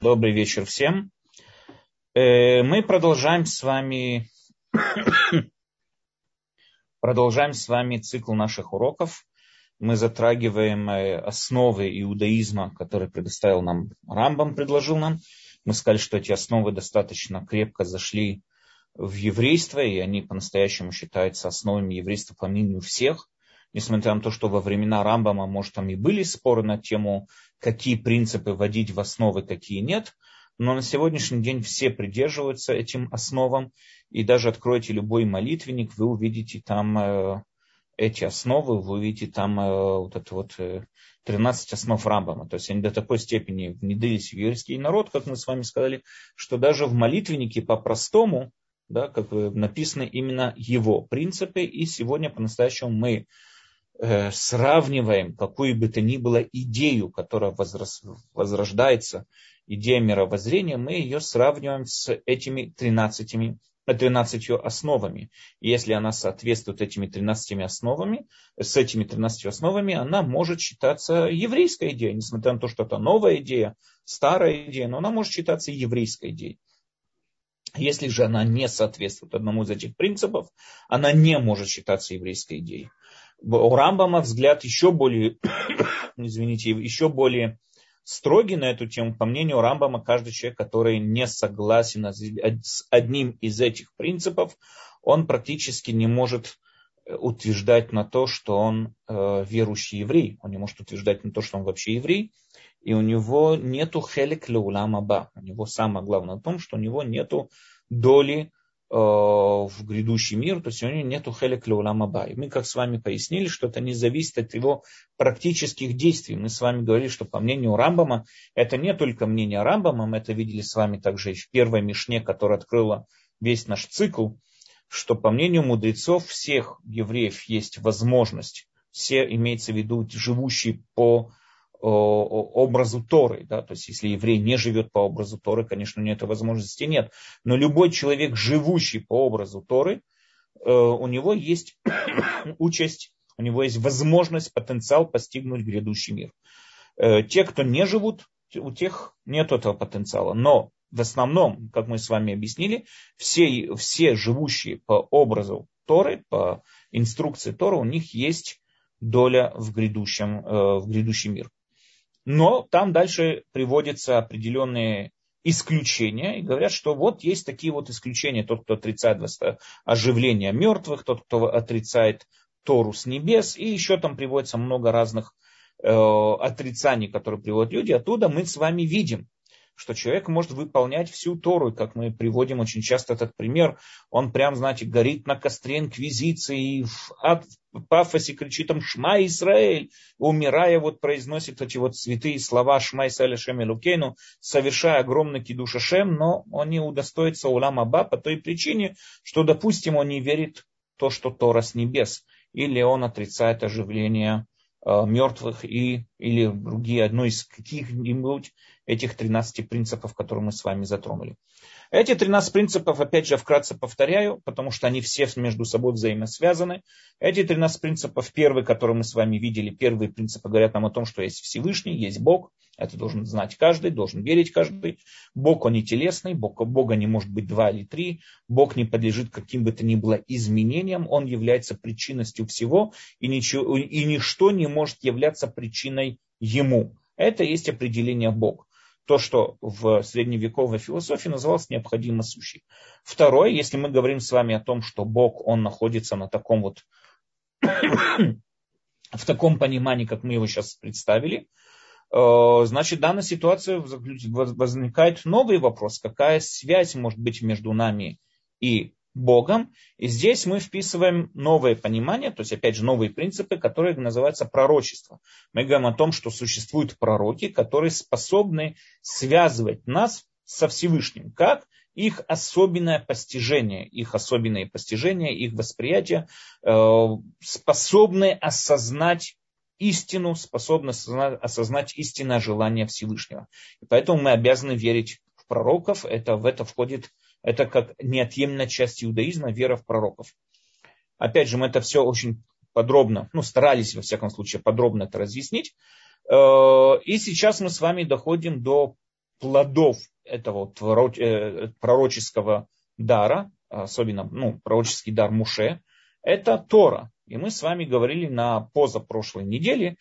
Добрый вечер всем. Э, мы продолжаем с вами продолжаем с вами цикл наших уроков. Мы затрагиваем э, основы иудаизма, которые предоставил нам Рамбам, предложил нам. Мы сказали, что эти основы достаточно крепко зашли в еврейство, и они по-настоящему считаются основами еврейства по мнению всех. Несмотря на то, что во времена Рамбама, может, там и были споры на тему какие принципы вводить в основы, какие нет. Но на сегодняшний день все придерживаются этим основам. И даже откройте любой молитвенник, вы увидите там э, эти основы, вы увидите там э, вот это вот э, 13 основ Рамбама. То есть они до такой степени внедрились в еврейский народ, как мы с вами сказали, что даже в молитвеннике по-простому, да, как написаны именно его принципы. И сегодня по-настоящему мы Э, сравниваем какую бы то ни было идею, которая возрождается, идея мировоззрения, мы ее сравниваем с этими 13, 13 основами. И если она соответствует этими 13 основами, с этими 13 основами, она может считаться еврейской идеей, несмотря на то, что это новая идея, старая идея, но она может считаться еврейской идеей. Если же она не соответствует одному из этих принципов, она не может считаться еврейской идеей у Рамбама взгляд еще более, извините, еще более строгий на эту тему. По мнению Рамбама, каждый человек, который не согласен с одним из этих принципов, он практически не может э, утверждать на то, что он э, верующий еврей. Он не может утверждать на то, что он вообще еврей. И у него нету хелек леулама У него самое главное в том, что у него нету доли в грядущий мир, то есть у него нету хелек леулама И мы, как с вами пояснили, что это не зависит от его практических действий. Мы с вами говорили, что по мнению Рамбама, это не только мнение Рамбама, мы это видели с вами также и в первой Мишне, которая открыла весь наш цикл, что по мнению мудрецов всех евреев есть возможность, все имеется в виду живущие по образу Торы. Да? То есть, если еврей не живет по образу Торы, конечно, у него этой возможности нет. Но любой человек, живущий по образу Торы, э, у него есть участь, у него есть возможность, потенциал постигнуть грядущий мир. Э, те, кто не живут, у тех нет этого потенциала. Но в основном, как мы с вами объяснили, все, все живущие по образу Торы, по инструкции Торы, у них есть доля в, грядущем, э, в грядущий мир. Но там дальше приводятся определенные исключения и говорят, что вот есть такие вот исключения. Тот, кто отрицает оживление мертвых, тот, кто отрицает Тору с небес, и еще там приводится много разных э, отрицаний, которые приводят люди. Оттуда мы с вами видим, что человек может выполнять всю Тору, как мы приводим очень часто этот пример, он прям, знаете, горит на костре инквизиции, в, в пафосе кричит там «Шма Израиль», умирая, вот произносит эти вот святые слова «Шма Исраиль Шем Элукейну», совершая огромный кидуш Шем, но он не удостоится улам Аба по той причине, что, допустим, он не верит в то, что Тора с небес, или он отрицает оживление мертвых и, или другие, одно из каких-нибудь этих 13 принципов, которые мы с вами затронули. Эти 13 принципов, опять же, вкратце повторяю, потому что они все между собой взаимосвязаны. Эти 13 принципов, первый, который мы с вами видели, первые принципы говорят нам о том, что есть Всевышний, есть Бог. Это должен знать каждый, должен верить каждый. Бог, он не телесный, Бог, Бога не может быть два или три. Бог не подлежит каким бы то ни было изменениям. Он является причинностью всего, и, ничего, и ничто не может являться причиной ему. Это есть определение Бога то, что в средневековой философии называлось необходимо сущий. Второе, если мы говорим с вами о том, что Бог, он находится на таком вот, в таком понимании, как мы его сейчас представили, э, значит, в данной ситуации возникает новый вопрос, какая связь может быть между нами и Богом. И здесь мы вписываем новое понимание, то есть, опять же, новые принципы, которые называются пророчество. Мы говорим о том, что существуют пророки, которые способны связывать нас со Всевышним. Как? Их особенное постижение, их особенные постижения, их восприятие э, способны осознать истину, способны осознать, истинное желание Всевышнего. И поэтому мы обязаны верить в пророков. Это, в это входит это как неотъемлемая часть иудаизма, вера в пророков. Опять же, мы это все очень подробно, ну, старались, во всяком случае, подробно это разъяснить. Э, и сейчас мы с вами доходим до плодов этого э, пророческого дара, особенно ну, пророческий дар Муше, это Тора. И мы с вами говорили на позапрошлой неделе,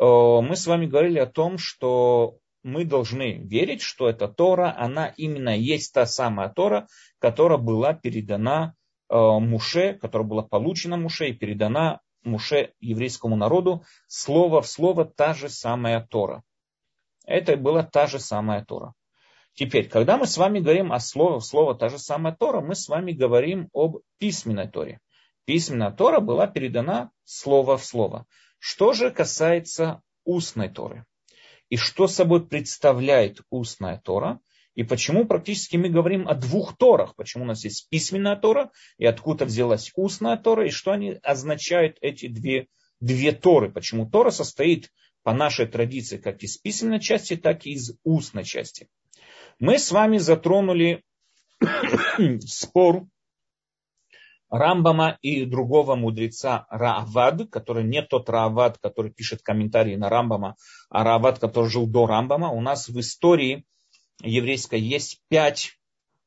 э, мы с вами говорили о том, что мы должны верить, что эта Тора, она именно есть та самая Тора, которая была передана э, Муше, которая была получена Муше и передана Муше еврейскому народу, слово в слово та же самая Тора. Это была та же самая Тора. Теперь, когда мы с вами говорим о слове в слово та же самая Тора, мы с вами говорим об письменной Торе. Письменная Тора была передана слово в слово. Что же касается устной Торы? И что собой представляет устная Тора? И почему практически мы говорим о двух Торах? Почему у нас есть письменная Тора, и откуда взялась устная Тора, и что они означают, эти две, две Торы? Почему Тора состоит по нашей традиции как из письменной части, так и из устной части. Мы с вами затронули спор Рамбама и другого мудреца Раавад, который не тот Раавад, который пишет комментарии на Рамбама, а Раавад, который жил до Рамбама. У нас в истории еврейской есть пять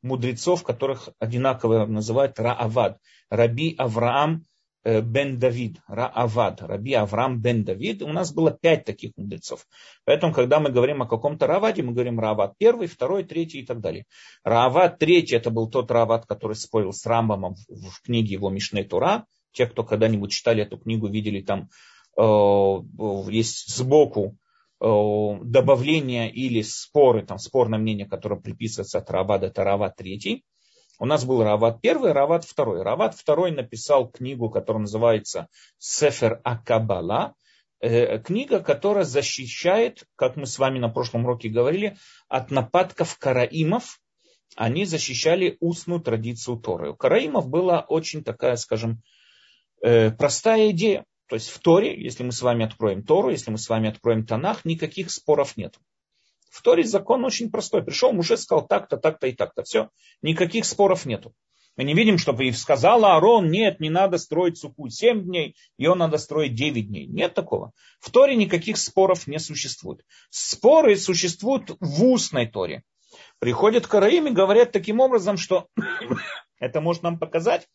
мудрецов, которых одинаково называют Раавад. Раби Авраам бен Давид, Раавад, Раби Авраам бен Давид. У нас было пять таких мудрецов. Поэтому, когда мы говорим о каком-то Раваде, мы говорим Раавад первый, второй, третий и так далее. Раавад третий, это был тот Раавад, который спорил с Рамбамом в, книге его Мишней Тура. Те, кто когда-нибудь читали эту книгу, видели там э, есть сбоку э, добавления или споры, там спорное мнение, которое приписывается от Равада, это Равад третий. У нас был Рават первый, Рават второй. Рават второй написал книгу, которая называется Сефер Акабала. Э, книга, которая защищает, как мы с вами на прошлом уроке говорили, от нападков караимов. Они защищали устную традицию Торы. У караимов была очень такая, скажем, э, простая идея. То есть в Торе, если мы с вами откроем Тору, если мы с вами откроем Танах, никаких споров нет. В Торе закон очень простой. Пришел муж и сказал так-то, так-то и так-то. Все. Никаких споров нету. Мы не видим, чтобы и сказал Аарон, нет, не надо строить суку 7 дней, ее надо строить 9 дней. Нет такого. В Торе никаких споров не существует. Споры существуют в устной Торе. Приходят караим и говорят таким образом, что это может нам показать,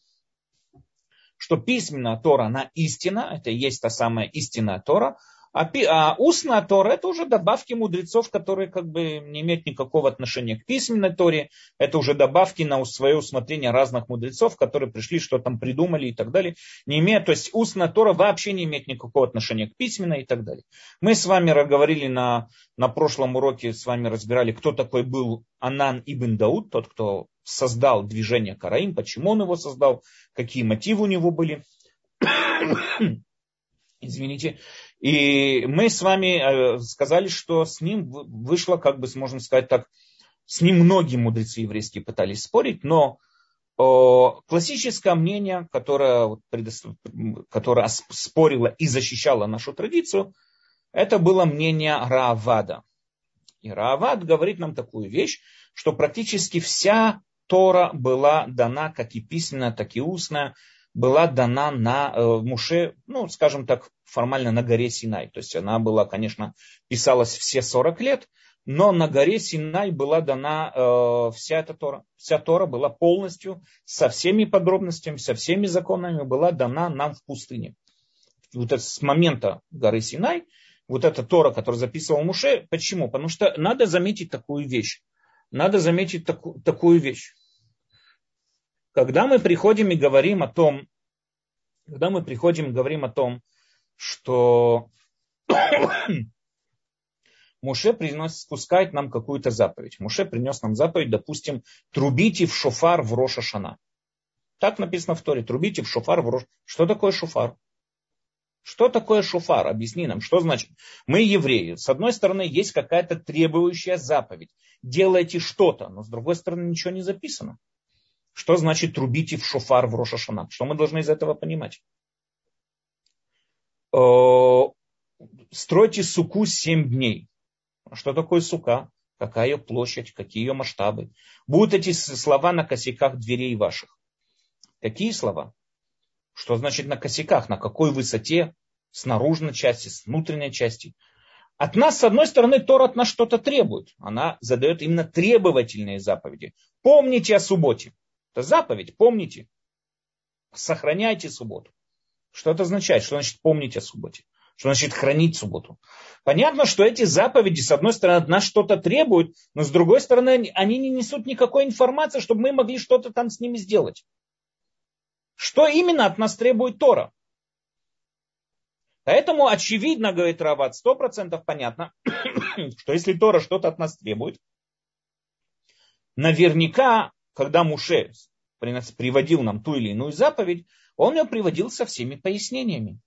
что письменная Тора, она истина, это и есть та самая истинная Тора, а, а устная Тора это уже добавки мудрецов, которые как бы не имеют никакого отношения к письменной Торе. Это уже добавки на свое усмотрение разных мудрецов, которые пришли, что там придумали и так далее. Не имеет, то есть устная Тора вообще не имеет никакого отношения к письменной и так далее. Мы с вами говорили на, на прошлом уроке, с вами разбирали, кто такой был Анан Ибн Дауд, тот, кто создал движение Караим, почему он его создал, какие мотивы у него были. Извините. И мы с вами э, сказали, что с ним вышло, как бы, можно сказать так, с ним многие мудрецы еврейские пытались спорить, но классическое мнение, которое, которое спорило и защищало нашу традицию, это было мнение Раавада. И Раавад говорит нам такую вещь, что практически вся Тора была дана, как и письменная, так и устная, была дана на э, Муше, ну, скажем так, формально на горе Синай. То есть она была, конечно, писалась все 40 лет, но на горе Синай была дана э, вся эта Тора. Вся Тора была полностью, со всеми подробностями, со всеми законами была дана нам в пустыне. Вот это с момента горы Синай, вот эта Тора, которую записывал Муше, почему? Потому что надо заметить такую вещь. Надо заметить таку, такую вещь. Когда мы приходим и говорим о том, когда мы приходим и говорим о том, что Муше приносит, спускает нам какую-то заповедь. Муше принес нам заповедь, допустим, трубите в шофар в Роша Шана. Так написано в Торе, трубите в шофар в Рош. Что такое шофар? Что такое шофар? Объясни нам, что значит? Мы евреи. С одной стороны, есть какая-то требующая заповедь. Делайте что-то, но с другой стороны, ничего не записано. Что значит трубите в шофар в Рошашана? Что мы должны из этого понимать? Стройте суку 7 дней. Что такое сука? Какая ее площадь? Какие ее масштабы? Будут эти слова на косяках дверей ваших. Какие слова? Что значит на косяках? На какой высоте? С наружной части, с внутренней части. от нас, с одной стороны, Тора от нас что-то требует. Она задает именно требовательные заповеди. Помните о субботе. Это заповедь, помните. Сохраняйте субботу. Что это означает? Что значит помнить о субботе? Что значит хранить субботу? Понятно, что эти заповеди, с одной стороны, от нас что-то требуют, но с другой стороны, они не несут никакой информации, чтобы мы могли что-то там с ними сделать. Что именно от нас требует Тора? Поэтому очевидно, говорит Рават, сто процентов понятно, что если Тора что-то от нас требует, наверняка, когда Муше приводил нам ту или иную заповедь, он ее приводил со всеми пояснениями.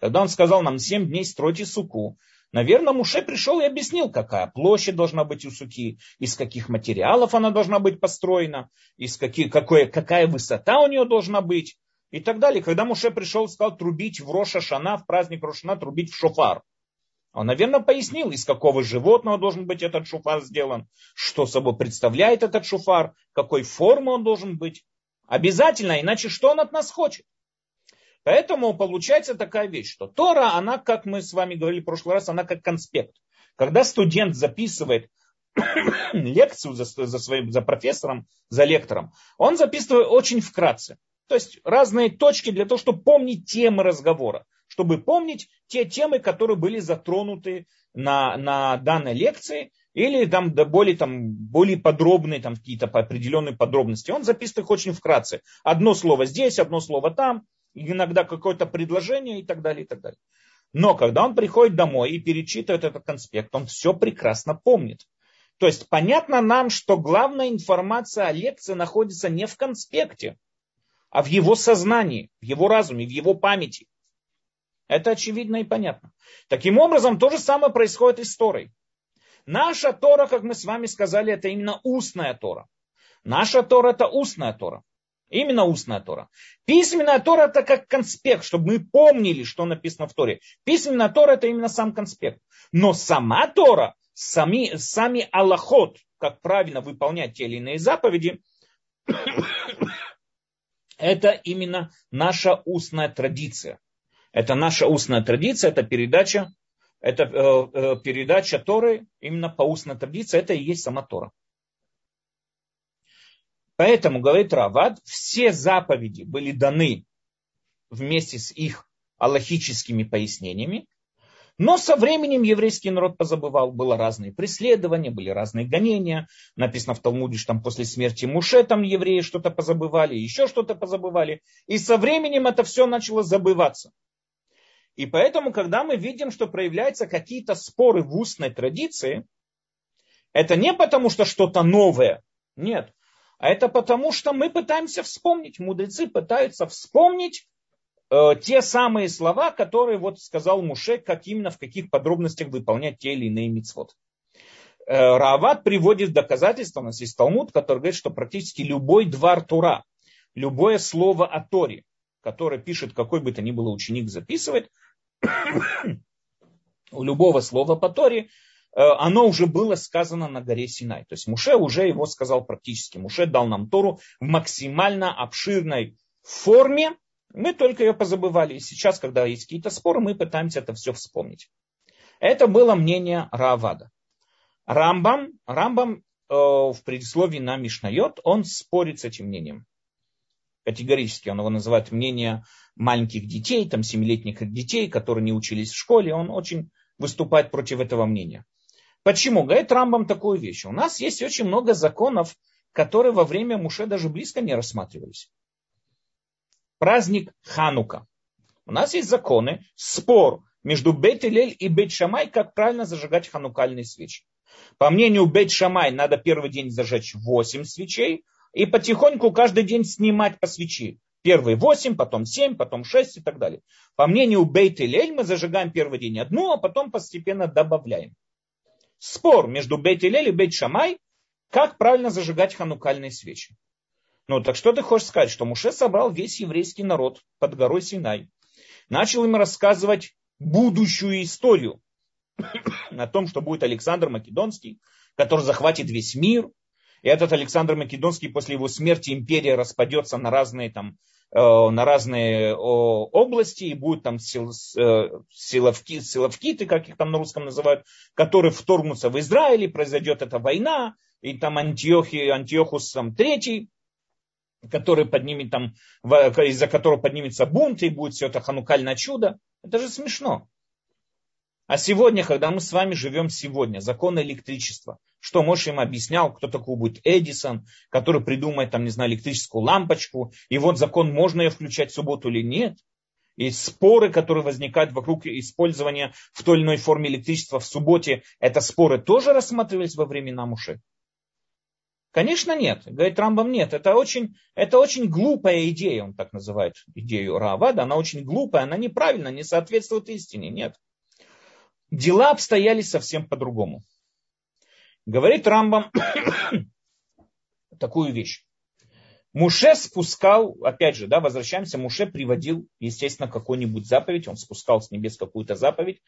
Когда он сказал нам семь дней стройте суку, наверное, Муше пришел и объяснил, какая площадь должна быть у суки, из каких материалов она должна быть построена, из каких, какое, какая высота у нее должна быть и так далее. Когда Муше пришел и сказал трубить в Роша Шана, в праздник Рошана, трубить в шофар. Он, наверное, пояснил, из какого животного должен быть этот шуфар сделан, что собой представляет этот шуфар, какой формы он должен быть. Обязательно, иначе что он от нас хочет? Поэтому получается такая вещь, что Тора, она, как мы с вами говорили в прошлый раз, она как конспект. Когда студент записывает лекцию за, за, своим, за профессором, за лектором, он записывает очень вкратце. То есть разные точки для того, чтобы помнить темы разговора, чтобы помнить те темы, которые были затронуты на, на данной лекции, или там да, более, там, более подробные там, какие-то определенные подробности. Он записывает их очень вкратце. Одно слово здесь, одно слово там, иногда какое-то предложение и так далее, и так далее. Но когда он приходит домой и перечитывает этот конспект, он все прекрасно помнит. То есть понятно нам, что главная информация о лекции находится не в конспекте, а в его сознании, в его разуме, в его памяти. Это очевидно и понятно. Таким образом, то же самое происходит и с Торой. Наша Тора, как мы с вами сказали, это именно устная Тора. Наша Тора это устная Тора. Именно устная Тора. Письменная Тора это как конспект, чтобы мы помнили, что написано в Торе. Письменная Тора это именно сам конспект. Но сама Тора, сами, сами Аллахот, как правильно выполнять те или иные заповеди, это именно наша устная традиция. Это наша устная традиция, это передача, это э, э, передача Торы именно по устной традиции, это и есть сама Тора. Поэтому, говорит Равад, все заповеди были даны вместе с их аллахическими пояснениями, но со временем еврейский народ позабывал. Было разные преследования, были разные гонения. Написано в Талмуде, что там после смерти Муше там евреи что-то позабывали, еще что-то позабывали. И со временем это все начало забываться. И поэтому, когда мы видим, что проявляются какие-то споры в устной традиции, это не потому, что что-то новое, нет, а это потому, что мы пытаемся вспомнить, мудрецы пытаются вспомнить Э, те самые слова, которые вот сказал Муше, как именно в каких подробностях выполнять те или иные мицвод. Э, Рават приводит доказательства, у нас есть Талмуд, который говорит, что практически любой двор Тура, любое слово о Торе, которое пишет какой бы то ни было ученик, записывает, у любого слова по Торе, э, оно уже было сказано на горе Синай. То есть Муше уже его сказал практически. Муше дал нам Тору в максимально обширной форме, мы только ее позабывали. И сейчас, когда есть какие-то споры, мы пытаемся это все вспомнить. Это было мнение Раавада. Рамбам, Рамбам э, в предисловии на Мишнайот, он спорит с этим мнением. Категорически он его называет мнение маленьких детей, там семилетних детей, которые не учились в школе. Он очень выступает против этого мнения. Почему? Говорит Рамбам такую вещь. У нас есть очень много законов, которые во время Муше даже близко не рассматривались праздник Ханука. У нас есть законы, спор между бет и бет Шамай, как правильно зажигать ханукальные свечи. По мнению бет Шамай, надо первый день зажечь 8 свечей и потихоньку каждый день снимать по свечи. Первые 8, потом 7, потом 6 и так далее. По мнению бейт и мы зажигаем первый день одну, а потом постепенно добавляем. Спор между бейт и бейт Шамай, как правильно зажигать ханукальные свечи. Ну, так что ты хочешь сказать, что Муше собрал весь еврейский народ под горой Синай, начал им рассказывать будущую историю о том, что будет Александр Македонский, который захватит весь мир, и этот Александр Македонский после его смерти империя распадется на разные там на разные области, и будут там сил, силовки, силовкиты, как их там на русском называют, которые вторгнутся в Израиль, и произойдет эта война, и там Антиохи, Антиохус там, третий, который поднимет там, из-за которого поднимется бунт, и будет все это ханукальное чудо. Это же смешно. А сегодня, когда мы с вами живем сегодня, закон электричества, что Моше им объяснял, кто такой будет Эдисон, который придумает, там, не знаю, электрическую лампочку, и вот закон, можно ее включать в субботу или нет. И споры, которые возникают вокруг использования в той или иной форме электричества в субботе, это споры тоже рассматривались во времена Муше. Конечно, нет. Говорит Рамбам, нет. Это очень, это очень глупая идея, он так называет идею Равада. Она очень глупая, она неправильная, не соответствует истине. Нет. Дела обстояли совсем по-другому. Говорит Рамбам такую вещь. Муше спускал, опять же, да, возвращаемся, Муше приводил, естественно, какую-нибудь заповедь, он спускал с небес какую-то заповедь,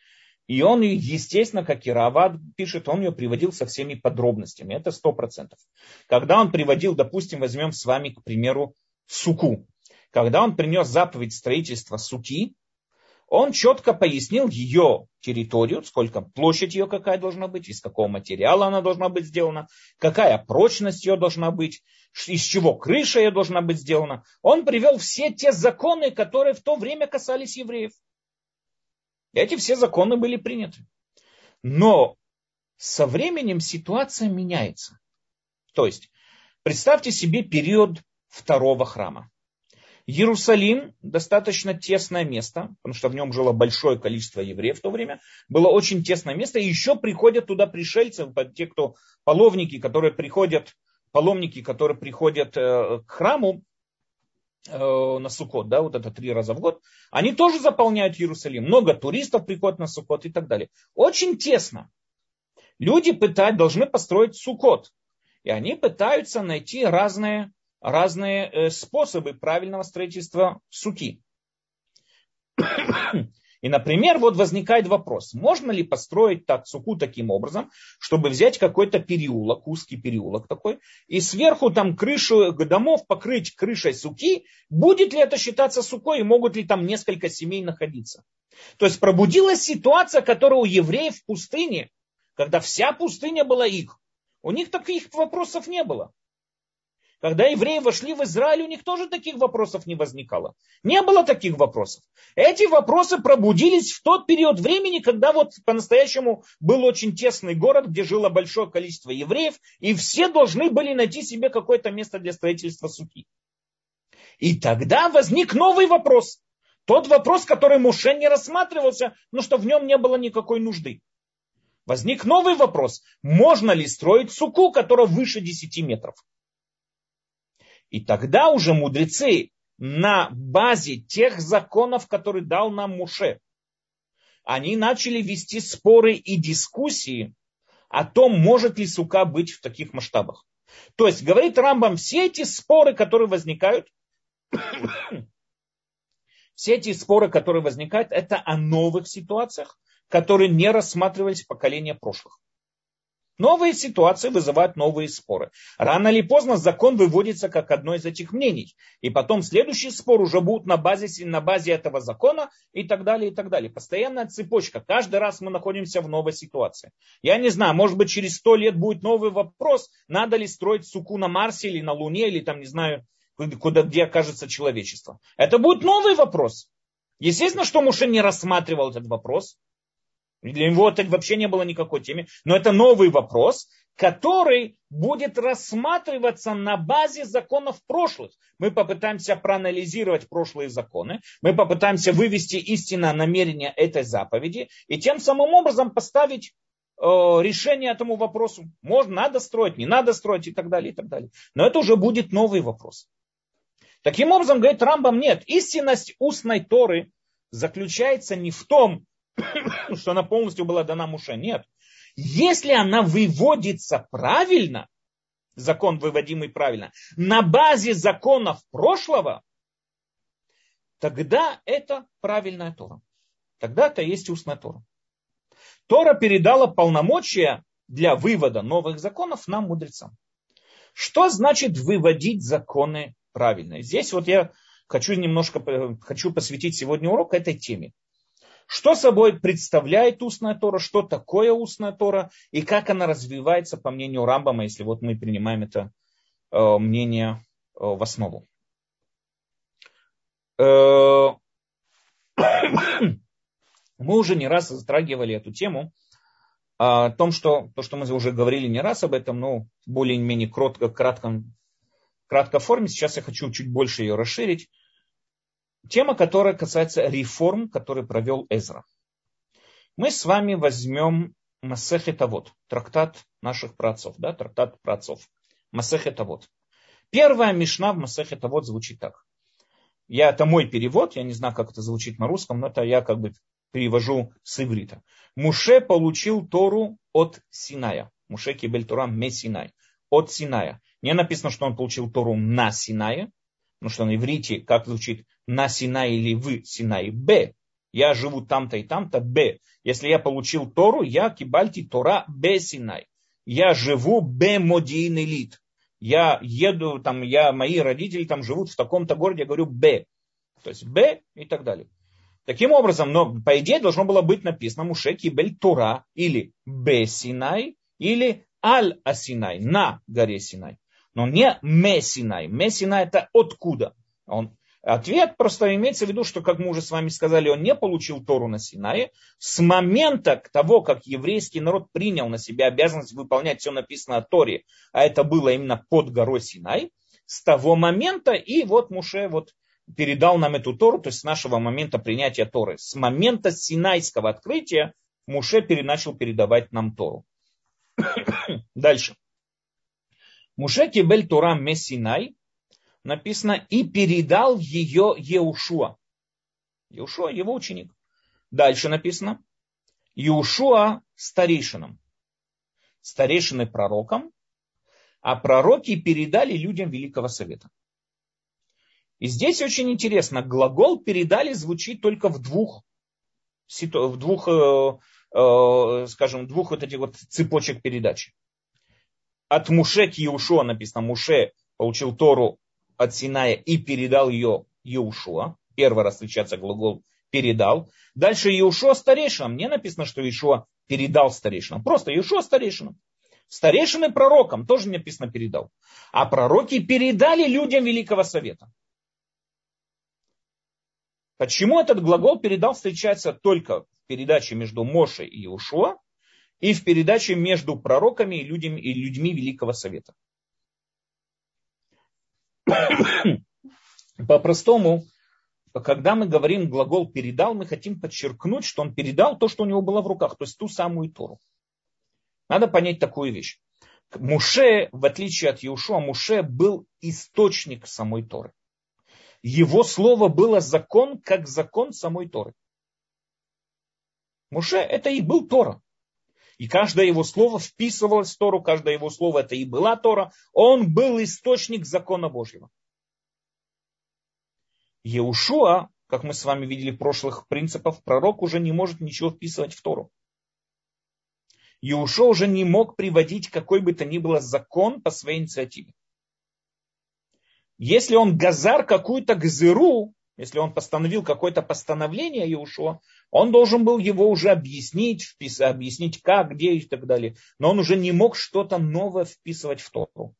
и он, естественно, как и Равад пишет, он ее приводил со всеми подробностями. Это сто процентов. Когда он приводил, допустим, возьмем с вами, к примеру, суку. Когда он принес заповедь строительства суки, он четко пояснил ее территорию, сколько площадь ее какая должна быть, из какого материала она должна быть сделана, какая прочность ее должна быть, из чего крыша ее должна быть сделана. Он привел все те законы, которые в то время касались евреев. Эти все законы были приняты. Но со временем ситуация меняется. То есть, представьте себе период второго храма. Иерусалим достаточно тесное место, потому что в нем жило большое количество евреев в то время. Было очень тесное место, и еще приходят туда пришельцы, те, кто половники, которые приходят, паломники, которые приходят э, к храму, Э, на Сукот, да, вот это три раза в год, они тоже заполняют Иерусалим. Много туристов приходят на Сукот и так далее. Очень тесно. Люди пытают, должны построить Сукот. И они пытаются найти разные, разные э, способы правильного строительства суки. И, например, вот возникает вопрос, можно ли построить так суку таким образом, чтобы взять какой-то переулок, узкий переулок такой, и сверху там крышу домов покрыть крышей суки, будет ли это считаться сукой и могут ли там несколько семей находиться. То есть пробудилась ситуация, которая у евреев в пустыне, когда вся пустыня была их. У них таких вопросов не было. Когда евреи вошли в Израиль, у них тоже таких вопросов не возникало. Не было таких вопросов. Эти вопросы пробудились в тот период времени, когда вот по-настоящему был очень тесный город, где жило большое количество евреев, и все должны были найти себе какое-то место для строительства суки. И тогда возник новый вопрос. Тот вопрос, который Муше не рассматривался, но что в нем не было никакой нужды. Возник новый вопрос. Можно ли строить суку, которая выше 10 метров? И тогда уже мудрецы на базе тех законов, которые дал нам Муше, они начали вести споры и дискуссии о том, может ли сука быть в таких масштабах. То есть, говорит Рамбам, все эти споры, которые возникают, все эти споры, которые возникают, это о новых ситуациях, которые не рассматривались поколения прошлых. Новые ситуации вызывают новые споры. Рано или поздно закон выводится как одно из этих мнений. И потом следующий спор уже будет на базе, на базе этого закона и так далее, и так далее. Постоянная цепочка. Каждый раз мы находимся в новой ситуации. Я не знаю, может быть через сто лет будет новый вопрос, надо ли строить суку на Марсе или на Луне, или там, не знаю, куда, где окажется человечество. Это будет новый вопрос. Естественно, что Муше не рассматривал этот вопрос. Для него это вообще не было никакой темы. Но это новый вопрос, который будет рассматриваться на базе законов прошлых. Мы попытаемся проанализировать прошлые законы, мы попытаемся вывести истинное намерение этой заповеди и тем самым образом поставить э, решение этому вопросу. Можно, надо строить, не надо строить и так далее, и так далее. Но это уже будет новый вопрос. Таким образом, говорит Рамбам, нет, истинность устной Торы заключается не в том, что она полностью была дана Муше. Нет. Если она выводится правильно, закон выводимый правильно, на базе законов прошлого, тогда это правильная Тора. Тогда это есть устная Тора. Тора передала полномочия для вывода новых законов нам, мудрецам. Что значит выводить законы правильно? Здесь вот я хочу немножко, хочу посвятить сегодня урок этой теме. Что собой представляет устная Тора, что такое устная Тора и как она развивается по мнению Рамбама, если вот мы принимаем это э, мнение э, в основу. Э, мы уже не раз затрагивали эту тему о том, что то, что мы уже говорили не раз об этом, но более-менее кротко, кратком, краткой форме. Сейчас я хочу чуть больше ее расширить. Тема, которая касается реформ, которые провел Эзра. Мы с вами возьмем Масехет Авод, трактат наших працов, да, трактат працов. Масехет Авод. Первая мишна в Масехет Авод звучит так. Я, это мой перевод, я не знаю, как это звучит на русском, но это я как бы перевожу с иврита. Муше получил Тору от Синая. Муше кибель Тора ме Синай. От Синая. Не написано, что он получил Тору на Синае, потому что на иврите, как звучит, на Синае или в Синае, Б. Я живу там-то и там-то, Б. Если я получил Тору, я кибальти Тора Б Синай. Я живу Б Модиин Элит. Я еду, там, я, мои родители там живут в таком-то городе, я говорю Б. То есть Б и так далее. Таким образом, но по идее должно было быть написано Муше Кибель Тура или Б Синай или Аль Асинай на горе Синай но не Мессинай. Мессинай это откуда? Он, ответ просто имеется в виду, что, как мы уже с вами сказали, он не получил Тору на Синае. С момента того, как еврейский народ принял на себя обязанность выполнять все написано о Торе, а это было именно под горой Синай, с того момента и вот Муше вот передал нам эту Тору, то есть с нашего момента принятия Торы. С момента Синайского открытия Муше начал передавать нам Тору. Дальше. Муше кибель Тура Мессинай, написано, и передал ее Еушуа. Еушуа, его ученик. Дальше написано, Еушуа старейшинам. Старейшины пророкам, а пророки передали людям Великого Совета. И здесь очень интересно, глагол передали звучит только в двух, в двух, э, э, скажем, двух вот этих вот цепочек передачи от Муше к Иешуа написано, Муше получил Тору от Синая и передал ее Иешуа. Первый раз встречается глагол передал. Дальше Иешуа старейшинам. Не написано, что Иешуа передал старейшинам. Просто Иешуа старейшинам. Старейшины пророкам тоже не написано передал. А пророки передали людям Великого Совета. Почему этот глагол передал встречается только в передаче между Моше и Иешуа, и в передаче между пророками и людьми, и людьми Великого Совета. По-простому, когда мы говорим глагол передал, мы хотим подчеркнуть, что он передал то, что у него было в руках, то есть ту самую Тору. Надо понять такую вещь. Муше, в отличие от Иешуа, Муше был источник самой Торы. Его слово было закон, как закон самой Торы. Муше это и был Тора. И каждое его слово вписывалось в Тору, каждое его слово это и была Тора. Он был источник закона Божьего. Еушуа, как мы с вами видели в прошлых принципах, пророк уже не может ничего вписывать в Тору. Еушуа уже не мог приводить какой бы то ни было закон по своей инициативе. Если он газар какую-то гзыру, если он постановил какое-то постановление Иешуа, он должен был его уже объяснить, вписать, объяснить как, где и так далее. Но он уже не мог что-то новое вписывать в Тору.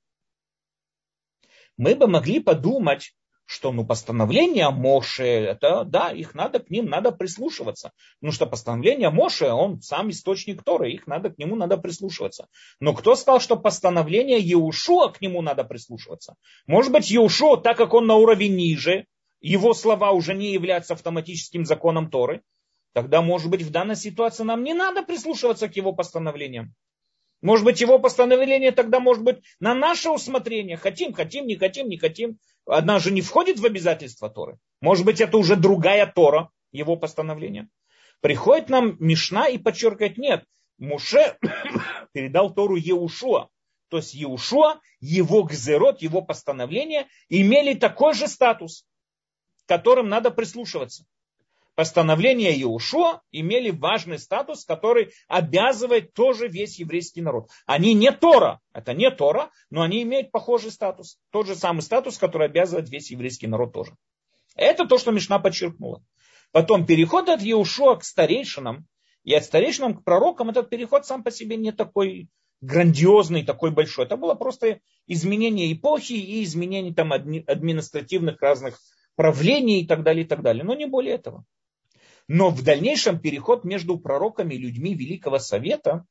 Мы бы могли подумать, что ну, постановления Моше, это, да, их надо, к ним надо прислушиваться. Потому что постановление Моше, он сам источник Торы, их надо, к нему надо прислушиваться. Но кто сказал, что постановление Еушуа к нему надо прислушиваться? Может быть, Еушуа, так как он на уровне ниже, его слова уже не являются автоматическим законом Торы, тогда, может быть, в данной ситуации нам не надо прислушиваться к его постановлениям. Может быть, его постановление тогда может быть на наше усмотрение. Хотим, хотим, не хотим, не хотим. Одна же не входит в обязательства Торы. Может быть, это уже другая Тора, его постановление. Приходит нам Мишна и подчеркивает, нет, Муше передал Тору Еушуа. То есть Еушуа, его гзерот, его постановление имели такой же статус которым надо прислушиваться. Постановления Иешуа имели важный статус, который обязывает тоже весь еврейский народ. Они не Тора, это не Тора, но они имеют похожий статус. Тот же самый статус, который обязывает весь еврейский народ тоже. Это то, что Мишна подчеркнула. Потом переход от Еушуа к старейшинам и от старейшинам к пророкам, этот переход сам по себе не такой грандиозный, такой большой. Это было просто изменение эпохи и изменение там административных разных правлений и так далее, и так далее. Но не более этого. Но в дальнейшем переход между пророками и людьми Великого Совета,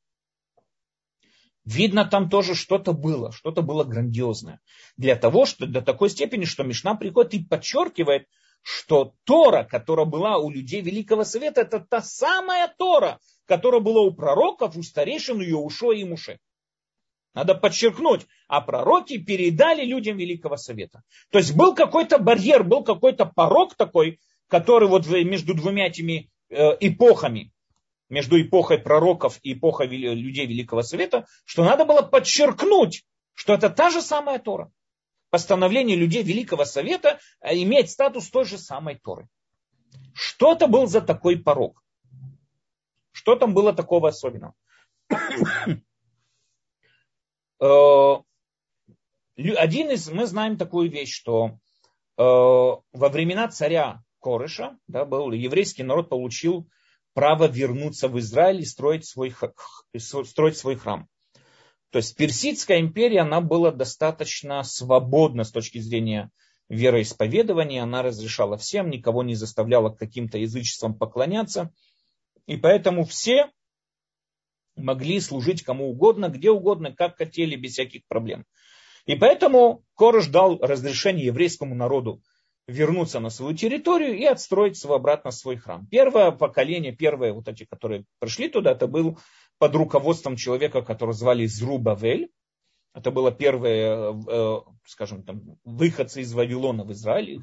видно, там тоже что-то было, что-то было грандиозное. Для того, что до такой степени, что Мишна приходит и подчеркивает, что Тора, которая была у людей Великого Совета, это та самая Тора, которая была у пророков, у старейшин, у Иошуа и Муше. Надо подчеркнуть, а пророки передали людям Великого Совета. То есть был какой-то барьер, был какой-то порог такой, который вот между двумя этими э, эпохами, между эпохой пророков и эпохой людей Великого Совета, что надо было подчеркнуть, что это та же самая Тора. Постановление людей Великого Совета э, имеет статус той же самой Торы. Что это был за такой порог? Что там было такого особенного? Э, один из, мы знаем такую вещь, что во времена царя Корыша, да, был, еврейский народ получил право вернуться в Израиль и строить свой, строить свой храм. То есть Персидская империя, она была достаточно свободна с точки зрения вероисповедования, она разрешала всем, никого не заставляла к каким-то язычествам поклоняться. И поэтому все могли служить кому угодно, где угодно, как хотели, без всяких проблем. И поэтому Корыш дал разрешение еврейскому народу вернуться на свою территорию и отстроить свой, обратно свой храм. Первое поколение, первые вот эти, которые пришли туда, это был под руководством человека, которого звали Зрубавель. Это было первое, э, скажем, там, выходцы из Вавилона в Израиле.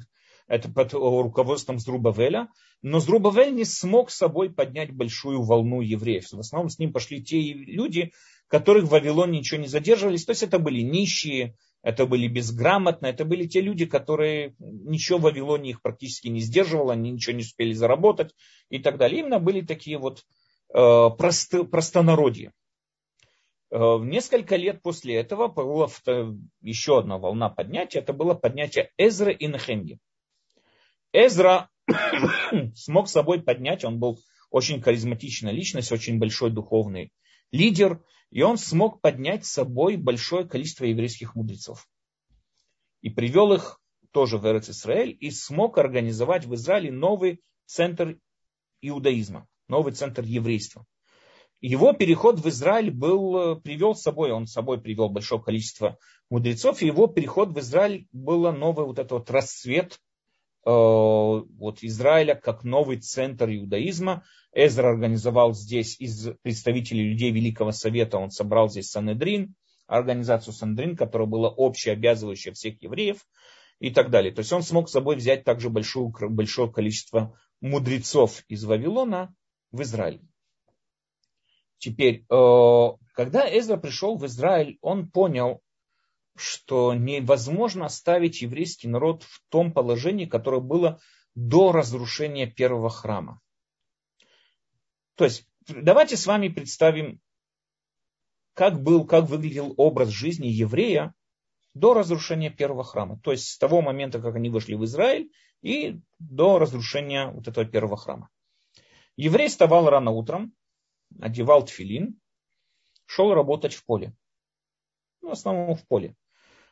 Это под руководством Зрубавеля. Но Зрубавель не смог с собой поднять большую волну евреев. В основном с ним пошли те люди, которых в Вавилоне ничего не задерживались. То есть это были нищие, это были безграмотные, это были те люди, которые ничего в Вавилоне их практически не сдерживало, они ничего не успели заработать и так далее. Именно были такие вот э, просты, простонародье. Э, несколько лет после этого была еще одна волна поднятия, это было поднятие Эзра и Нехемьи. Эзра смог с собой поднять, он был очень харизматичная личность, очень большой духовный лидер – и он смог поднять с собой большое количество еврейских мудрецов. И привел их тоже в Эрец Исраэль и смог организовать в Израиле новый центр иудаизма, новый центр еврейства. Его переход в Израиль был, привел с собой, он с собой привел большое количество мудрецов, и его переход в Израиль был новый вот этот вот расцвет вот Израиля как новый центр иудаизма. Эзра организовал здесь из представителей людей Великого Совета, он собрал здесь Санедрин, организацию Санедрин, которая была общеобязывающая всех евреев и так далее. То есть он смог с собой взять также большое, большое количество мудрецов из Вавилона в Израиль. Теперь, э, когда Эзра пришел в Израиль, он понял, что невозможно оставить еврейский народ в том положении, которое было до разрушения первого храма. То есть, давайте с вами представим, как был, как выглядел образ жизни еврея до разрушения первого храма. То есть, с того момента, как они вышли в Израиль, и до разрушения вот этого первого храма. Еврей вставал рано утром, одевал тфилин, шел работать в поле. Ну, в основном в поле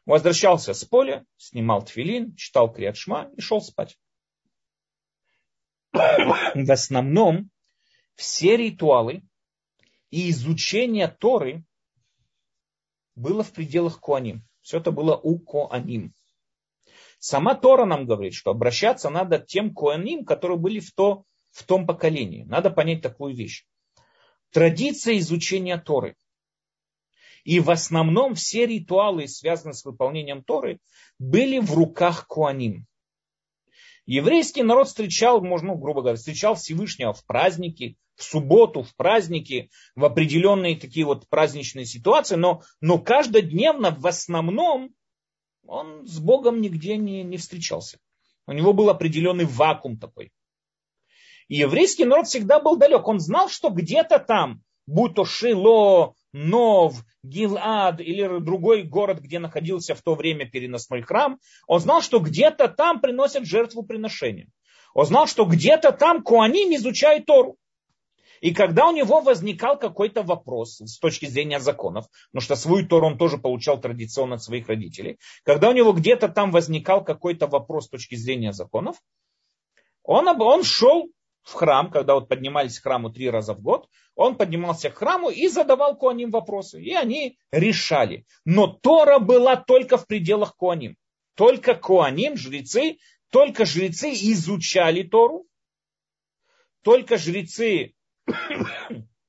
возвращался с поля, снимал тфилин, читал криатшма и шел спать. В основном все ритуалы и изучение Торы было в пределах Коаним. Все это было у Коаним. Сама Тора нам говорит, что обращаться надо тем Коаним, которые были в, то, в том поколении. Надо понять такую вещь. Традиция изучения Торы – и в основном все ритуалы, связанные с выполнением Торы, были в руках Куаним. Еврейский народ встречал, можно, грубо говоря, встречал Всевышнего в праздники, в субботу, в праздники, в определенные такие вот праздничные ситуации, но, но каждодневно в основном он с Богом нигде не, не встречался. У него был определенный вакуум такой. И еврейский народ всегда был далек. Он знал, что где-то там, будь то Шило, Нов, Гилад или другой город, где находился в то время переносной храм, он знал, что где-то там приносят жертву приношения. Он знал, что где-то там Куаним изучает Тору. И когда у него возникал какой-то вопрос с точки зрения законов, потому что свою Тору он тоже получал традиционно от своих родителей, когда у него где-то там возникал какой-то вопрос с точки зрения законов, он, он шел в храм, когда вот поднимались к храму три раза в год, он поднимался к храму и задавал Куаним вопросы. И они решали. Но Тора была только в пределах Куаним. Только Куаним, жрецы, только жрецы изучали Тору. Только жрецы,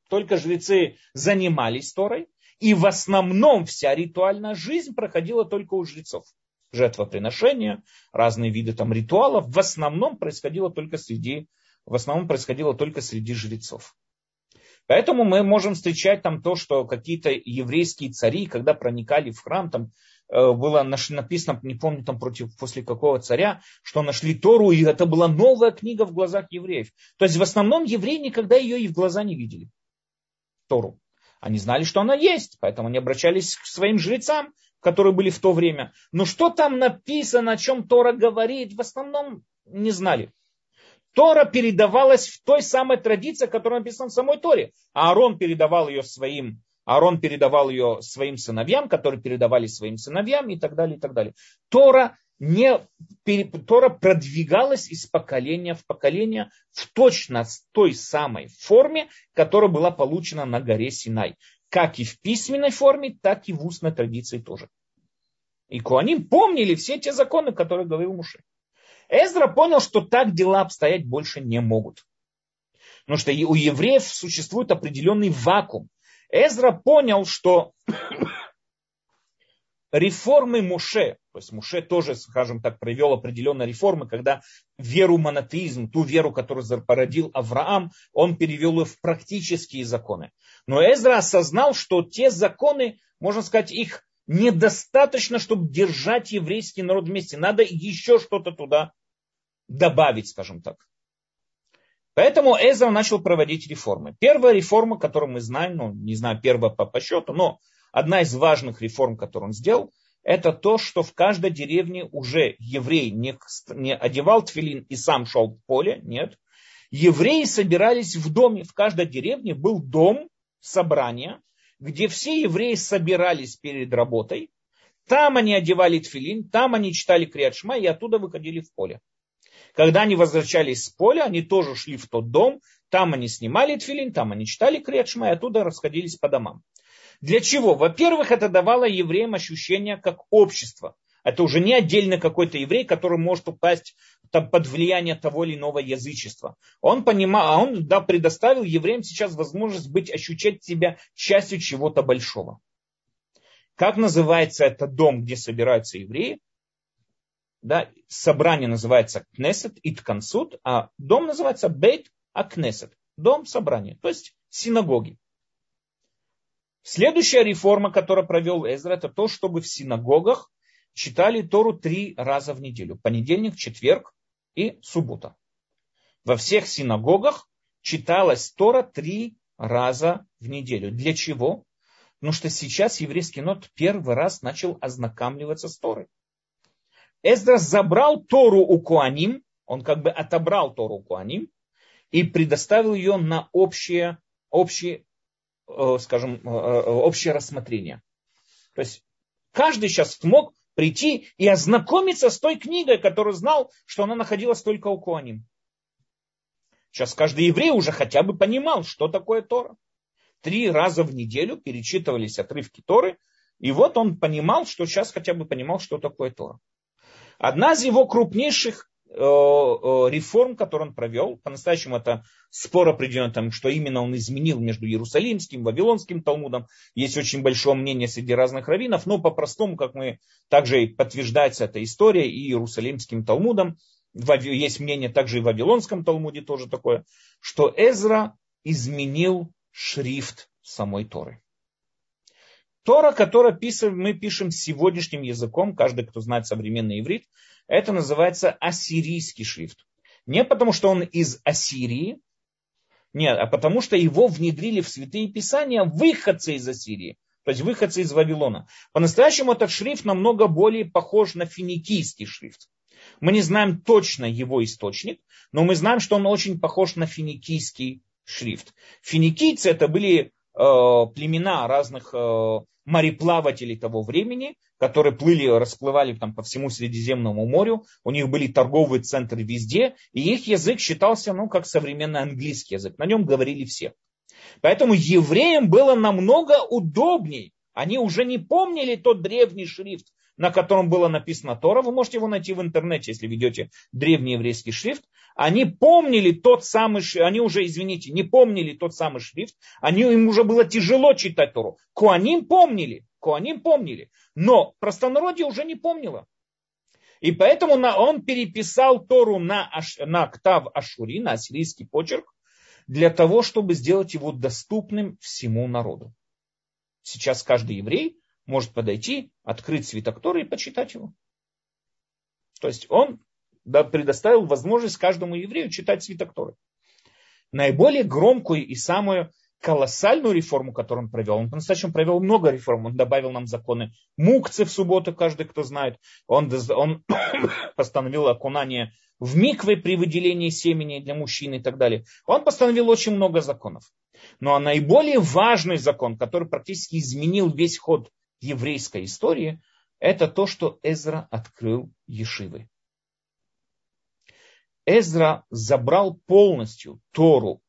только жрецы занимались Торой. И в основном вся ритуальная жизнь проходила только у жрецов. Жертвоприношения, разные виды там ритуалов в основном происходило только среди в основном происходило только среди жрецов. Поэтому мы можем встречать там то, что какие-то еврейские цари, когда проникали в храм, там э, было написано, не помню там против, после какого царя, что нашли Тору, и это была новая книга в глазах евреев. То есть в основном евреи никогда ее и в глаза не видели. Тору. Они знали, что она есть, поэтому они обращались к своим жрецам, которые были в то время. Но что там написано, о чем Тора говорит, в основном не знали. Тора передавалась в той самой традиции, которая написана в самой Торе. А Аарон передавал ее своим, Аарон передавал ее своим сыновьям, которые передавали своим сыновьям и так далее, и так далее. Тора, не, Тора продвигалась из поколения в поколение в точно той самой форме, которая была получена на горе Синай. Как и в письменной форме, так и в устной традиции тоже. И Куаним помнили все те законы, которые говорил Муше. Эзра понял, что так дела обстоять больше не могут. Потому что у евреев существует определенный вакуум. Эзра понял, что реформы Муше, то есть Муше тоже, скажем так, провел определенные реформы, когда веру монотеизм, ту веру, которую породил Авраам, он перевел ее в практические законы. Но Эзра осознал, что те законы, можно сказать, их недостаточно, чтобы держать еврейский народ вместе. Надо еще что-то туда добавить, скажем так. Поэтому Эзра начал проводить реформы. Первая реформа, которую мы знаем, ну, не знаю, первая по, по счету, но одна из важных реформ, которую он сделал, это то, что в каждой деревне уже еврей не, не одевал тфилин и сам шел в поле, нет. Евреи собирались в доме, в каждой деревне был дом собрания, где все евреи собирались перед работой, там они одевали тфилин, там они читали криадшма и оттуда выходили в поле. Когда они возвращались с поля, они тоже шли в тот дом, там они снимали тфилин, там они читали криадшма и оттуда расходились по домам. Для чего? Во-первых, это давало евреям ощущение как общество. Это уже не отдельно какой-то еврей, который может упасть под влияние того или иного язычества. Он понимал, а он да, предоставил евреям сейчас возможность быть, ощущать себя частью чего-то большого. Как называется этот дом, где собираются евреи? Да, собрание называется Кнесет, Иткансут, а дом называется Бейт Акнесет, дом собрания, то есть синагоги. Следующая реформа, которую провел Эзра, это то, чтобы в синагогах читали Тору три раза в неделю. Понедельник, четверг и суббота. Во всех синагогах читалась Тора три раза в неделю. Для чего? Потому что сейчас еврейский народ первый раз начал ознакомливаться с Торой. Эзра забрал Тору у Куаним, он как бы отобрал Тору у Куаним и предоставил ее на общее, общее, э, скажем, э, э, общее рассмотрение. То есть каждый сейчас смог прийти и ознакомиться с той книгой, которую знал, что она находилась только у Куаним. Сейчас каждый еврей уже хотя бы понимал, что такое Тора. Три раза в неделю перечитывались отрывки Торы, и вот он понимал, что сейчас хотя бы понимал, что такое Тора. Одна из его крупнейших реформ, которые он провел. По-настоящему это спор определен, там, что именно он изменил между Иерусалимским, Вавилонским Талмудом. Есть очень большое мнение среди разных раввинов, но по-простому, как мы также подтверждается эта история и Иерусалимским Талмудом. Есть мнение также и в Вавилонском Талмуде тоже такое, что Эзра изменил шрифт самой Торы. Тора, которую мы пишем сегодняшним языком, каждый, кто знает современный иврит, это называется ассирийский шрифт. Не потому, что он из Ассирии, Нет, а потому что его внедрили в святые писания выходцы из Ассирии, то есть выходцы из Вавилона. По-настоящему этот шрифт намного более похож на финикийский шрифт. Мы не знаем точно его источник, но мы знаем, что он очень похож на финикийский шрифт. Финикийцы это были племена разных э, мореплавателей того времени, которые плыли, расплывали там по всему Средиземному морю, у них были торговые центры везде, и их язык считался, ну, как современный английский язык, на нем говорили все. Поэтому евреям было намного удобней, они уже не помнили тот древний шрифт, на котором было написано Тора. Вы можете его найти в интернете, если ведете древний еврейский шрифт. Они помнили тот самый, они уже, извините, не помнили тот самый шрифт. Они, им уже было тяжело читать Тору. Куаним помнили, Куаним помнили. Но простонародье уже не помнило. И поэтому он переписал Тору на, на Ктав Ашури, на ассирийский почерк, для того, чтобы сделать его доступным всему народу. Сейчас каждый еврей может подойти, открыть свиток Торы и почитать его. То есть он предоставил возможность каждому еврею читать свиток Торы. Наиболее громкую и самую колоссальную реформу, которую он провел. Он по-настоящему провел много реформ. Он добавил нам законы мукцы в субботу, каждый, кто знает. Он, он постановил окунание в миквы при выделении семени для мужчин и так далее. Он постановил очень много законов. Но наиболее важный закон, который практически изменил весь ход еврейской истории, это то, что Эзра открыл Ешивы. Эзра забрал полностью Тору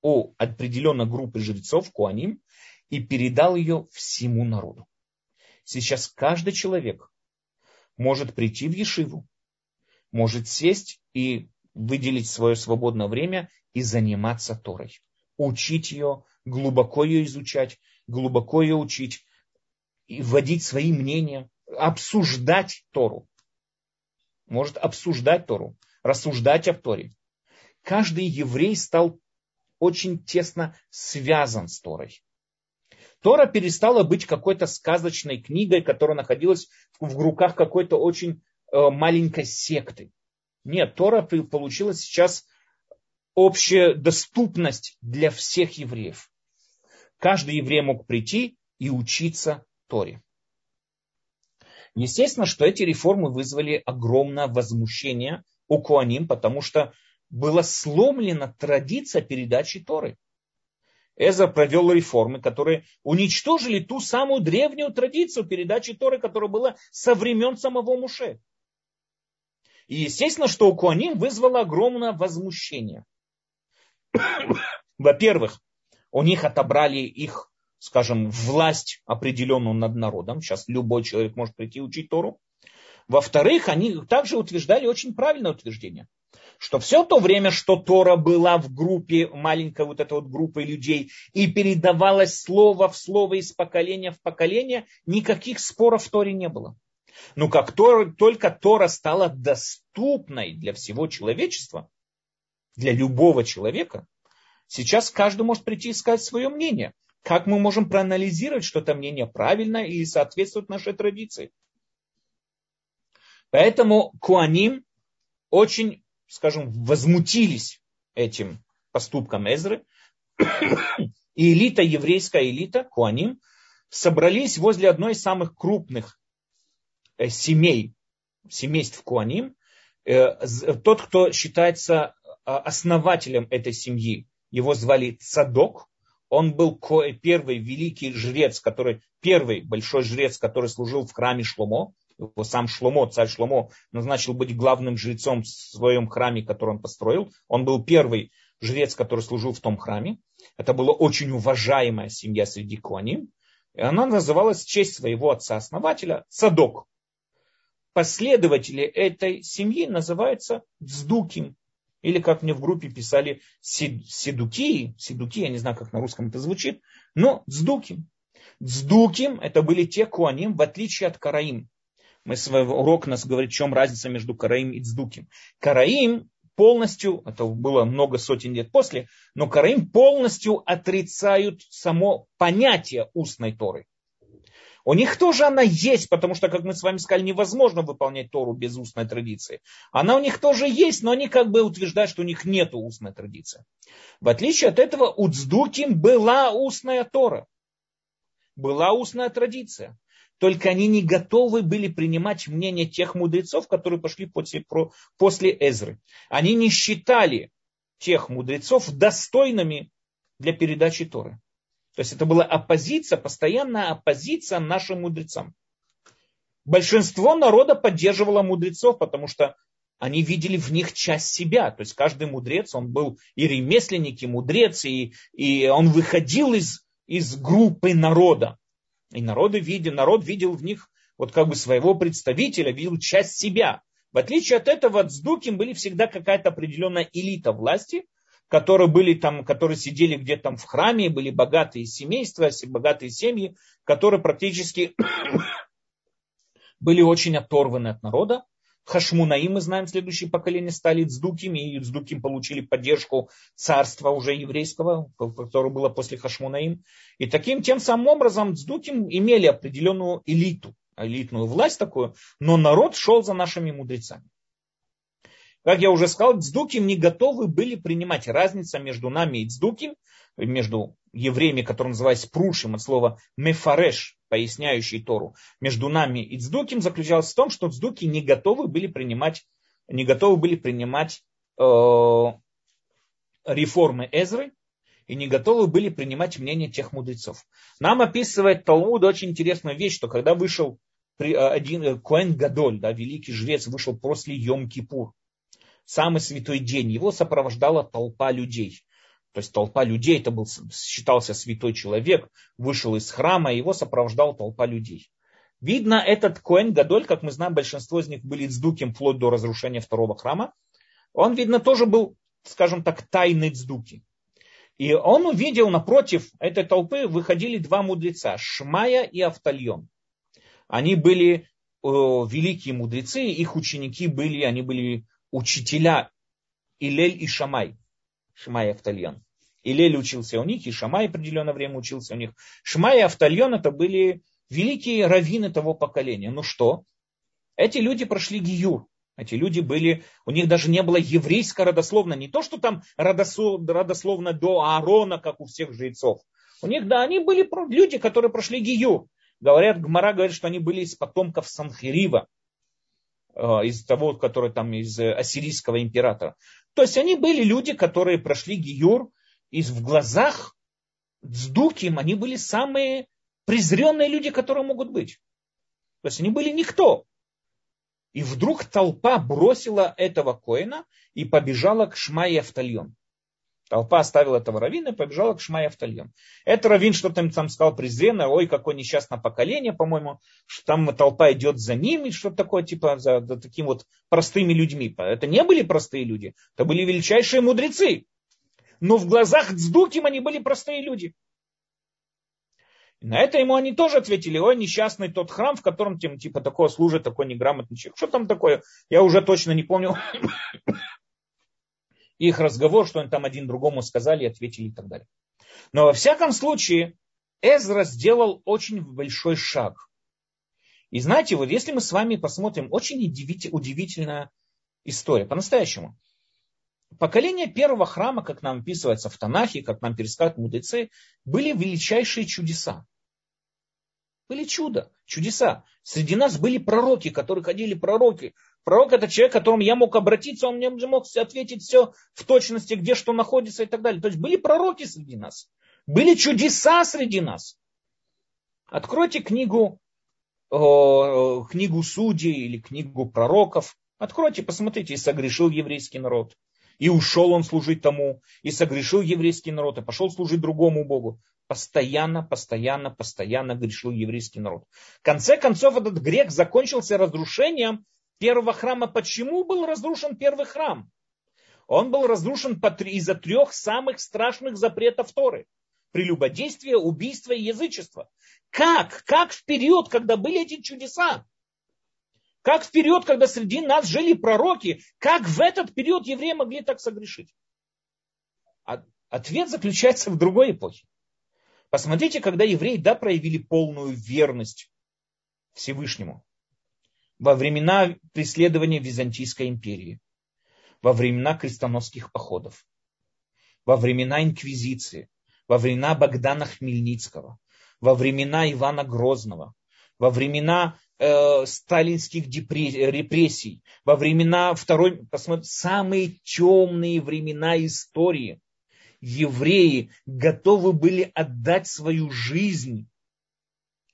у определенной группы жрецов, Куаним, и передал ее всему народу. Сейчас каждый человек может прийти в Ешиву, может сесть и выделить свое свободное время и заниматься Торой. Учить ее, глубоко ее изучать, глубоко ее учить, и вводить свои мнения, обсуждать Тору. Может обсуждать Тору, рассуждать о Торе. Каждый еврей стал очень тесно связан с Торой. Тора перестала быть какой-то сказочной книгой, которая находилась в руках какой-то очень э, маленькой секты. Нет, Тора получила сейчас общая доступность для всех евреев. Каждый еврей мог прийти и учиться Торе. Естественно, что эти реформы вызвали огромное возмущение у Куаним, потому что была сломлена традиция передачи Торы. Эзра провел реформы, которые уничтожили ту самую древнюю традицию передачи Торы, которая была со времен самого Муше. И естественно, что у Куаним вызвало огромное возмущение. Во-первых, у них отобрали их скажем, власть определенную над народом. Сейчас любой человек может прийти учить Тору. Во-вторых, они также утверждали очень правильное утверждение, что все то время, что Тора была в группе, маленькой вот этой вот группы людей, и передавалось слово в слово из поколения в поколение, никаких споров в Торе не было. Но как только Тора стала доступной для всего человечества, для любого человека, сейчас каждый может прийти и сказать свое мнение. Как мы можем проанализировать, что это мнение правильно и соответствует нашей традиции? Поэтому Куаним очень, скажем, возмутились этим поступком Эзры. И элита, еврейская элита, Куаним, собрались возле одной из самых крупных э, семей, семейств Куаним. Э, тот, кто считается э, основателем этой семьи, его звали Цадок, он был первый великий жрец, который, первый большой жрец, который служил в храме Шломо. Его сам Шломо, царь Шломо, назначил быть главным жрецом в своем храме, который он построил. Он был первый жрец, который служил в том храме. Это была очень уважаемая семья среди куаним. И она называлась в честь своего отца-основателя Садок. Последователи этой семьи называются Дздуким. Или как мне в группе писали седуки, седуки, я не знаю, как на русском это звучит, но дздуким. Дздуким это были те куаним, в отличие от караим. Мы свой урок нас говорит, в чем разница между караим и дздуким. Караим полностью, это было много сотен лет после, но караим полностью отрицают само понятие устной Торы. У них тоже она есть, потому что, как мы с вами сказали, невозможно выполнять Тору без устной традиции. Она у них тоже есть, но они как бы утверждают, что у них нет устной традиции. В отличие от этого, у Цдуким была устная Тора. Была устная традиция. Только они не готовы были принимать мнение тех мудрецов, которые пошли после, после Эзры. Они не считали тех мудрецов достойными для передачи Торы. То есть это была оппозиция, постоянная оппозиция нашим мудрецам. Большинство народа поддерживало мудрецов, потому что они видели в них часть себя. То есть каждый мудрец, он был и ремесленник, и мудрец, и, и он выходил из, из группы народа. И народы видели, народ видел в них вот как бы своего представителя, видел часть себя. В отличие от этого, Цдуким были всегда какая-то определенная элита власти, которые были там, которые сидели где-то там в храме, были богатые семейства, богатые семьи, которые практически были очень оторваны от народа. Хашмунаи, мы знаем, следующее поколение стали Цдукими, и Цдуким получили поддержку царства уже еврейского, которое было после Хашмунаим. И таким тем самым образом Цдуким имели определенную элиту, элитную власть такую, но народ шел за нашими мудрецами. Как я уже сказал, Цдуким не готовы были принимать разницу между нами и Цдуким, между евреями, которые назывались Прушим, от слова Мефареш, поясняющий Тору, между нами и Цдуким заключалась в том, что Цдуки не готовы были принимать, не готовы были принимать э, реформы Эзры, и не готовы были принимать мнение тех мудрецов. Нам описывает Талмуд очень интересную вещь, что когда вышел один э, Коэн Гадоль, да, великий жрец, вышел после Йом-Кипур, самый святой день, его сопровождала толпа людей. То есть толпа людей, это был, считался святой человек, вышел из храма, его сопровождала толпа людей. Видно, этот Коэн Гадоль, как мы знаем, большинство из них были цдуким вплоть до разрушения второго храма. Он, видно, тоже был, скажем так, тайный цдуки. И он увидел напротив этой толпы выходили два мудреца, Шмая и Автальон. Они были э, великие мудрецы, их ученики были, они были учителя Илель и Шамай. Шамай Автальон. Илель учился у них, и Шамай определенное время учился у них. Шамай и Автальон это были великие раввины того поколения. Ну что? Эти люди прошли гиюр. Эти люди были, у них даже не было еврейского родословно, не то, что там родословно до Аарона, как у всех жрецов. У них, да, они были люди, которые прошли гию. Говорят, Гмара говорит, что они были из потомков Санхирива. Э, из того, который там из э, ассирийского императора. То есть они были люди, которые прошли Гиюр, и в глазах Дздуким они были самые презренные люди, которые могут быть. То есть они были никто. И вдруг толпа бросила этого коина и побежала к Шмае Автальон. Толпа оставила этого равина и побежала к Шмай Автальон. Это равин что-то там сказал презренно, ой, какое несчастное поколение, по-моему, что там толпа идет за ними, что-то такое, типа, за, за такими вот простыми людьми. Это не были простые люди, это были величайшие мудрецы. Но в глазах Цдуким они были простые люди. На это ему они тоже ответили, ой, несчастный тот храм, в котором типа такое служит такой неграмотный человек. Что там такое? Я уже точно не помню их разговор, что они там один другому сказали, ответили и так далее. Но во всяком случае, Эзра сделал очень большой шаг. И знаете, вот если мы с вами посмотрим, очень удивительная история, по-настоящему. Поколение первого храма, как нам описывается в Танахе, как нам пересказывают мудрецы, были величайшие чудеса. Были чудо, чудеса. Среди нас были пророки, которые ходили пророки, Пророк это человек, к которому я мог обратиться, он мне мог ответить все в точности, где что находится и так далее. То есть были пророки среди нас. Были чудеса среди нас. Откройте книгу, книгу судей или книгу пророков. Откройте, посмотрите, и согрешил еврейский народ. И ушел он служить тому, и согрешил еврейский народ, и пошел служить другому Богу. Постоянно, постоянно, постоянно грешил еврейский народ. В конце концов, этот грех закончился разрушением первого храма. Почему был разрушен первый храм? Он был разрушен из-за трех самых страшных запретов Торы. Прелюбодействие, убийство и язычество. Как? Как в период, когда были эти чудеса? Как в период, когда среди нас жили пророки? Как в этот период евреи могли так согрешить? Ответ заключается в другой эпохе. Посмотрите, когда евреи, да, проявили полную верность Всевышнему во времена преследования Византийской империи, во времена крестоносских походов, во времена инквизиции, во времена Богдана Хмельницкого, во времена Ивана Грозного, во времена э, сталинских репрессий, во времена второй, посмотрите, самые темные времена истории. Евреи готовы были отдать свою жизнь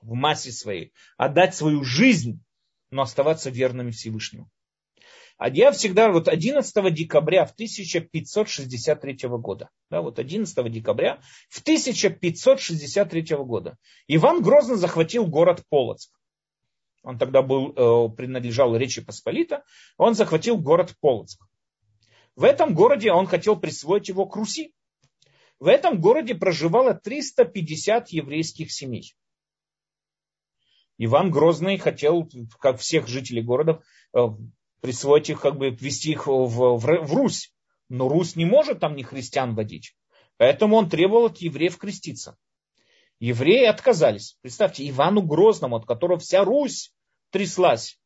в массе своей, отдать свою жизнь, но оставаться верными Всевышнему. А я всегда, вот 11 декабря в 1563 года, да, вот 11 декабря в 1563 года Иван Грозный захватил город Полоцк. Он тогда был, э, принадлежал Речи Посполита, он захватил город Полоцк. В этом городе он хотел присвоить его к Руси. В этом городе проживало 350 еврейских семей. Иван Грозный хотел, как всех жителей города, э, присвоить их, как бы ввести их в, в, в Русь. Но Русь не может там не христиан водить. Поэтому он требовал от евреев креститься. Евреи отказались. Представьте, Ивану Грозному, от которого вся Русь тряслась,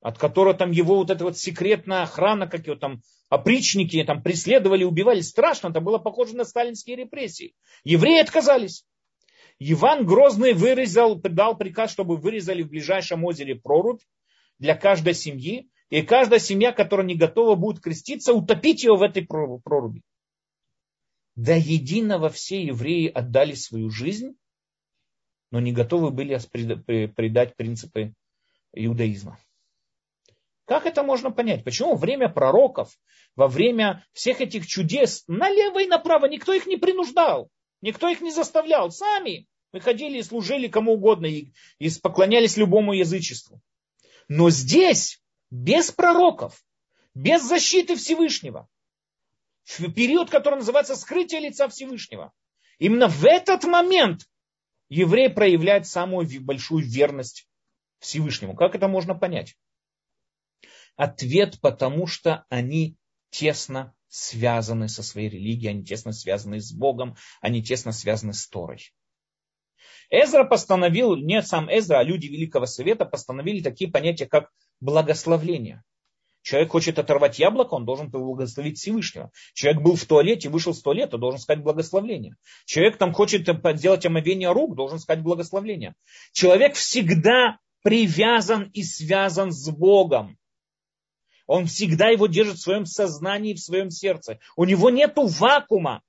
от которого там его вот эта вот секретная охрана, как его там опричники там преследовали, убивали. Страшно, это было похоже на сталинские репрессии. Евреи отказались. Иван Грозный вырезал, дал приказ, чтобы вырезали в ближайшем озере прорубь для каждой семьи. И каждая семья, которая не готова будет креститься, утопить ее в этой проруби. До единого все евреи отдали свою жизнь, но не готовы были предать принципы иудаизма. Как это можно понять? Почему во время пророков, во время всех этих чудес, налево и направо никто их не принуждал, никто их не заставлял. Сами выходили и служили кому угодно и, и поклонялись любому язычеству. Но здесь, без пророков, без защиты Всевышнего, в период, который называется скрытие лица Всевышнего, именно в этот момент еврей проявляет самую большую верность Всевышнему. Как это можно понять? Ответ, потому что они тесно связаны со своей религией, они тесно связаны с Богом, они тесно связаны с Торой. Эзра постановил, не сам Эзра, а люди Великого Совета постановили такие понятия, как благословление. Человек хочет оторвать яблоко, он должен благословить Всевышнего. Человек был в туалете, вышел с туалета, должен сказать благословление. Человек там хочет сделать омовение рук, должен сказать благословение. Человек всегда привязан и связан с Богом. Он всегда его держит в своем сознании, в своем сердце. У него нет вакуума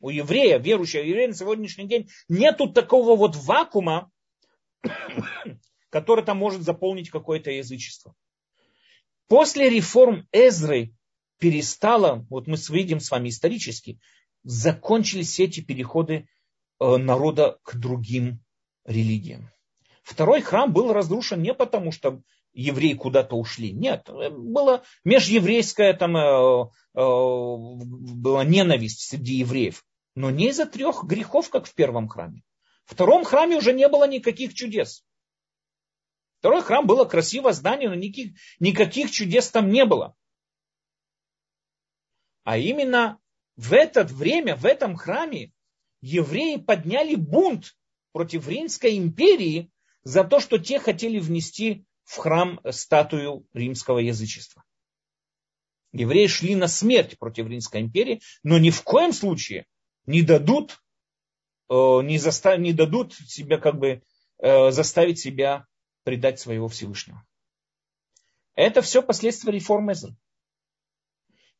у еврея, верующего еврея на сегодняшний день, нету такого вот вакуума, который там может заполнить какое-то язычество. После реформ Эзры перестало, вот мы видим с вами исторически, закончились все эти переходы э, народа к другим религиям. Второй храм был разрушен не потому, что евреи куда-то ушли. Нет, была межеврейская там, э, э, была ненависть среди евреев. Но не из-за трех грехов, как в первом храме. В втором храме уже не было никаких чудес. Второй храм было красивое здание, но никаких, никаких чудес там не было. А именно в это время, в этом храме, евреи подняли бунт против Римской империи за то, что те хотели внести в храм статую римского язычества. Евреи шли на смерть против Римской империи, но ни в коем случае не дадут, э, не, застав, не дадут себя как бы э, заставить себя предать своего Всевышнего. Это все последствия реформы Эзры.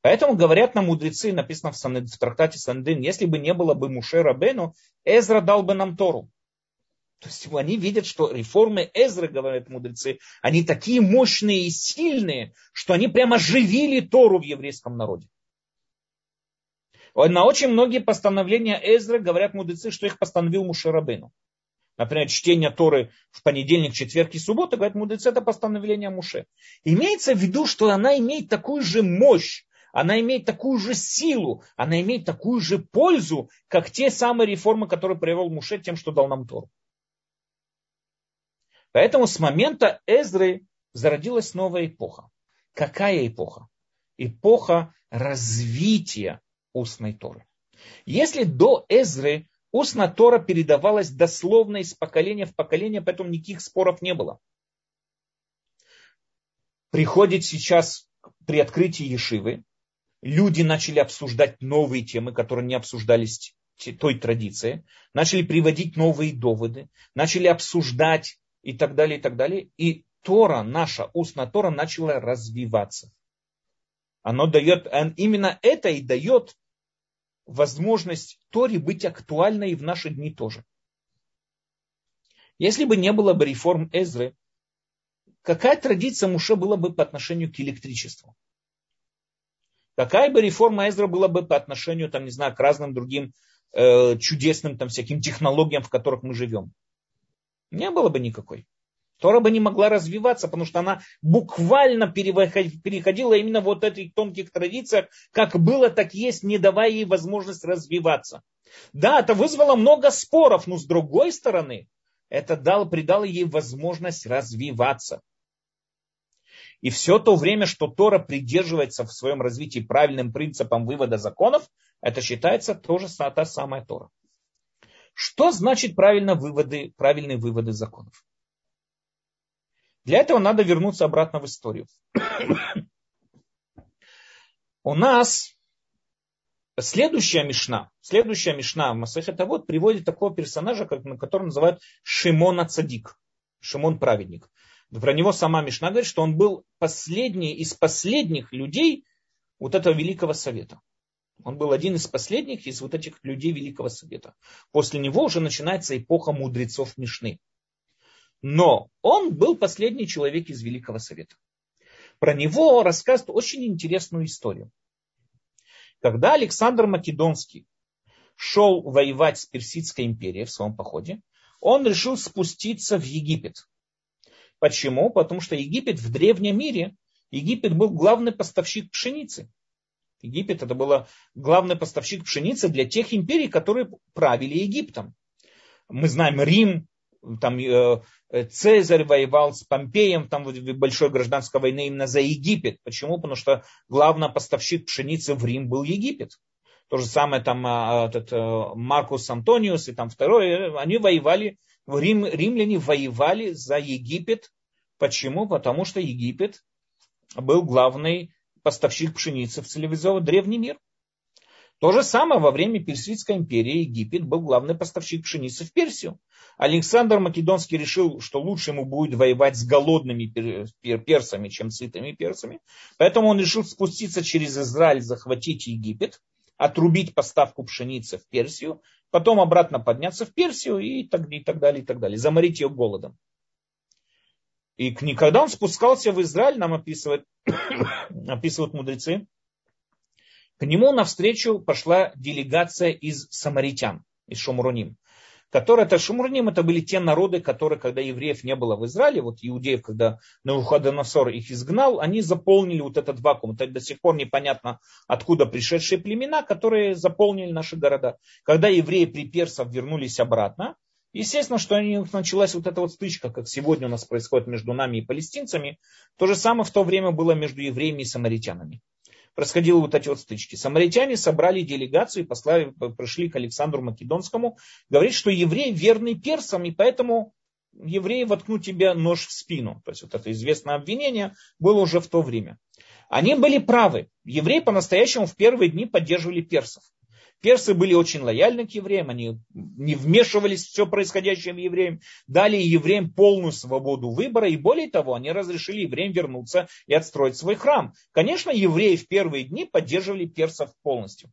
Поэтому говорят нам мудрецы, написано в, трактате Сандин, если бы не было бы Муше Рабену, Эзра дал бы нам Тору. То есть они видят, что реформы Эзры, говорят мудрецы, они такие мощные и сильные, что они прямо оживили Тору в еврейском народе. На очень многие постановления Эзры говорят мудрецы, что их постановил Мушарабейну. Например, чтение Торы в понедельник, четверг и субботу, говорят мудрецы, это постановление Муше. Имеется в виду, что она имеет такую же мощь, она имеет такую же силу, она имеет такую же пользу, как те самые реформы, которые провел Муше тем, что дал нам Тору. Поэтому с момента Эзры зародилась новая эпоха. Какая эпоха? Эпоха развития устной Торы. Если до Эзры Устная Тора передавалась дословно из поколения в поколение, поэтому никаких споров не было. Приходит сейчас при открытии Ешивы, люди начали обсуждать новые темы, которые не обсуждались той традиции, начали приводить новые доводы, начали обсуждать и так далее, и так далее. И Тора, наша устная Тора начала развиваться. Оно дает, именно это и дает возможность Торе быть актуальной и в наши дни тоже. Если бы не было бы реформ Эзры, какая традиция Муше была бы по отношению к электричеству? Какая бы реформа Эзра была бы по отношению, там, не знаю, к разным другим э, чудесным там, всяким технологиям, в которых мы живем? Не было бы никакой. Тора бы не могла развиваться, потому что она буквально переходила именно вот этих тонких традициях, как было, так есть, не давая ей возможность развиваться. Да, это вызвало много споров, но с другой стороны, это дал, придало ей возможность развиваться. И все то время, что Тора придерживается в своем развитии правильным принципам вывода законов, это считается тоже та самая Тора. Что значит правильно выводы, правильные выводы законов? Для этого надо вернуться обратно в историю. У нас следующая мишна, следующая мишна в Масахета вот приводит такого персонажа, которого называют Шимона Цадик, Шимон праведник. Про него сама Мишна говорит, что он был последний из последних людей вот этого Великого Совета. Он был один из последних из вот этих людей Великого Совета. После него уже начинается эпоха мудрецов Мишны. Но он был последний человек из Великого Совета. Про него рассказывают очень интересную историю. Когда Александр Македонский шел воевать с Персидской империей в своем походе, он решил спуститься в Египет. Почему? Потому что Египет в древнем мире, Египет был главный поставщик пшеницы. Египет это был главный поставщик пшеницы для тех империй, которые правили Египтом. Мы знаем Рим, там э, Цезарь воевал с Помпеем, там в большой гражданской войне именно за Египет. Почему? Потому что главный поставщик пшеницы в Рим был Египет. То же самое там а, этот э, Маркус Антониус и там второй, э, они воевали Рим, римляне воевали за Египет. Почему? Потому что Египет был главный поставщик пшеницы в цивилизованный древний мир. То же самое во время Персидской империи Египет был главный поставщик пшеницы в Персию. Александр Македонский решил, что лучше ему будет воевать с голодными персами, чем сытыми персами. Поэтому он решил спуститься через Израиль, захватить Египет, отрубить поставку пшеницы в Персию, потом обратно подняться в Персию и так, и так далее, и так далее, заморить ее голодом. И когда он спускался в Израиль, нам описывают, описывают мудрецы, к нему навстречу пошла делегация из самаритян, из Шумруним которые это Шумруним, это были те народы, которые, когда евреев не было в Израиле, вот иудеев, когда Навуходоносор их изгнал, они заполнили вот этот вакуум. Это до сих пор непонятно, откуда пришедшие племена, которые заполнили наши города. Когда евреи при персов вернулись обратно, Естественно, что у них началась вот эта вот стычка, как сегодня у нас происходит между нами и палестинцами. То же самое в то время было между евреями и самаритянами происходили вот эти вот стычки. Самаритяне собрали делегацию и послали, пришли к Александру Македонскому, говорит, что еврей верный персам, и поэтому евреи воткнут тебе нож в спину. То есть вот это известное обвинение было уже в то время. Они были правы. Евреи по-настоящему в первые дни поддерживали персов. Персы были очень лояльны к евреям, они не вмешивались в все происходящее в евреям, дали евреям полную свободу выбора, и более того, они разрешили евреям вернуться и отстроить свой храм. Конечно, евреи в первые дни поддерживали персов полностью.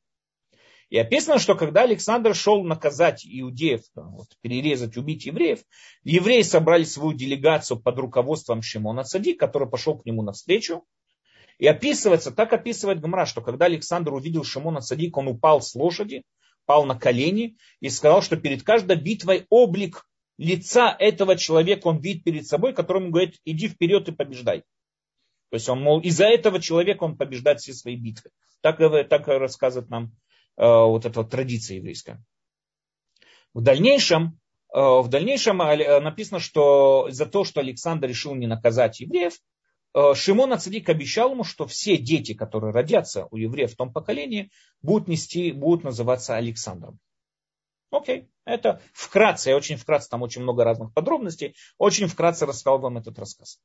И описано, что когда Александр шел наказать иудеев, вот, перерезать, убить евреев, евреи собрали свою делегацию под руководством Шимона Цади, который пошел к нему навстречу, и описывается, так описывает Гмара, что когда Александр увидел Шимона Цадик, он упал с лошади, пал на колени и сказал, что перед каждой битвой облик лица этого человека он видит перед собой, которому говорит, иди вперед и побеждай. То есть он, мол, из-за этого человека он побеждает все свои битвы. Так, так рассказывает нам э, вот эта вот традиция еврейская. В дальнейшем, э, в дальнейшем э, написано, что за то, что Александр решил не наказать евреев, Э, Шимон Ацадик обещал ему, что все дети, которые родятся у евреев в том поколении, будут, нести, будут называться Александром. Окей, это вкратце, я очень вкратце, там очень много разных подробностей, очень вкратце рассказал вам этот рассказ.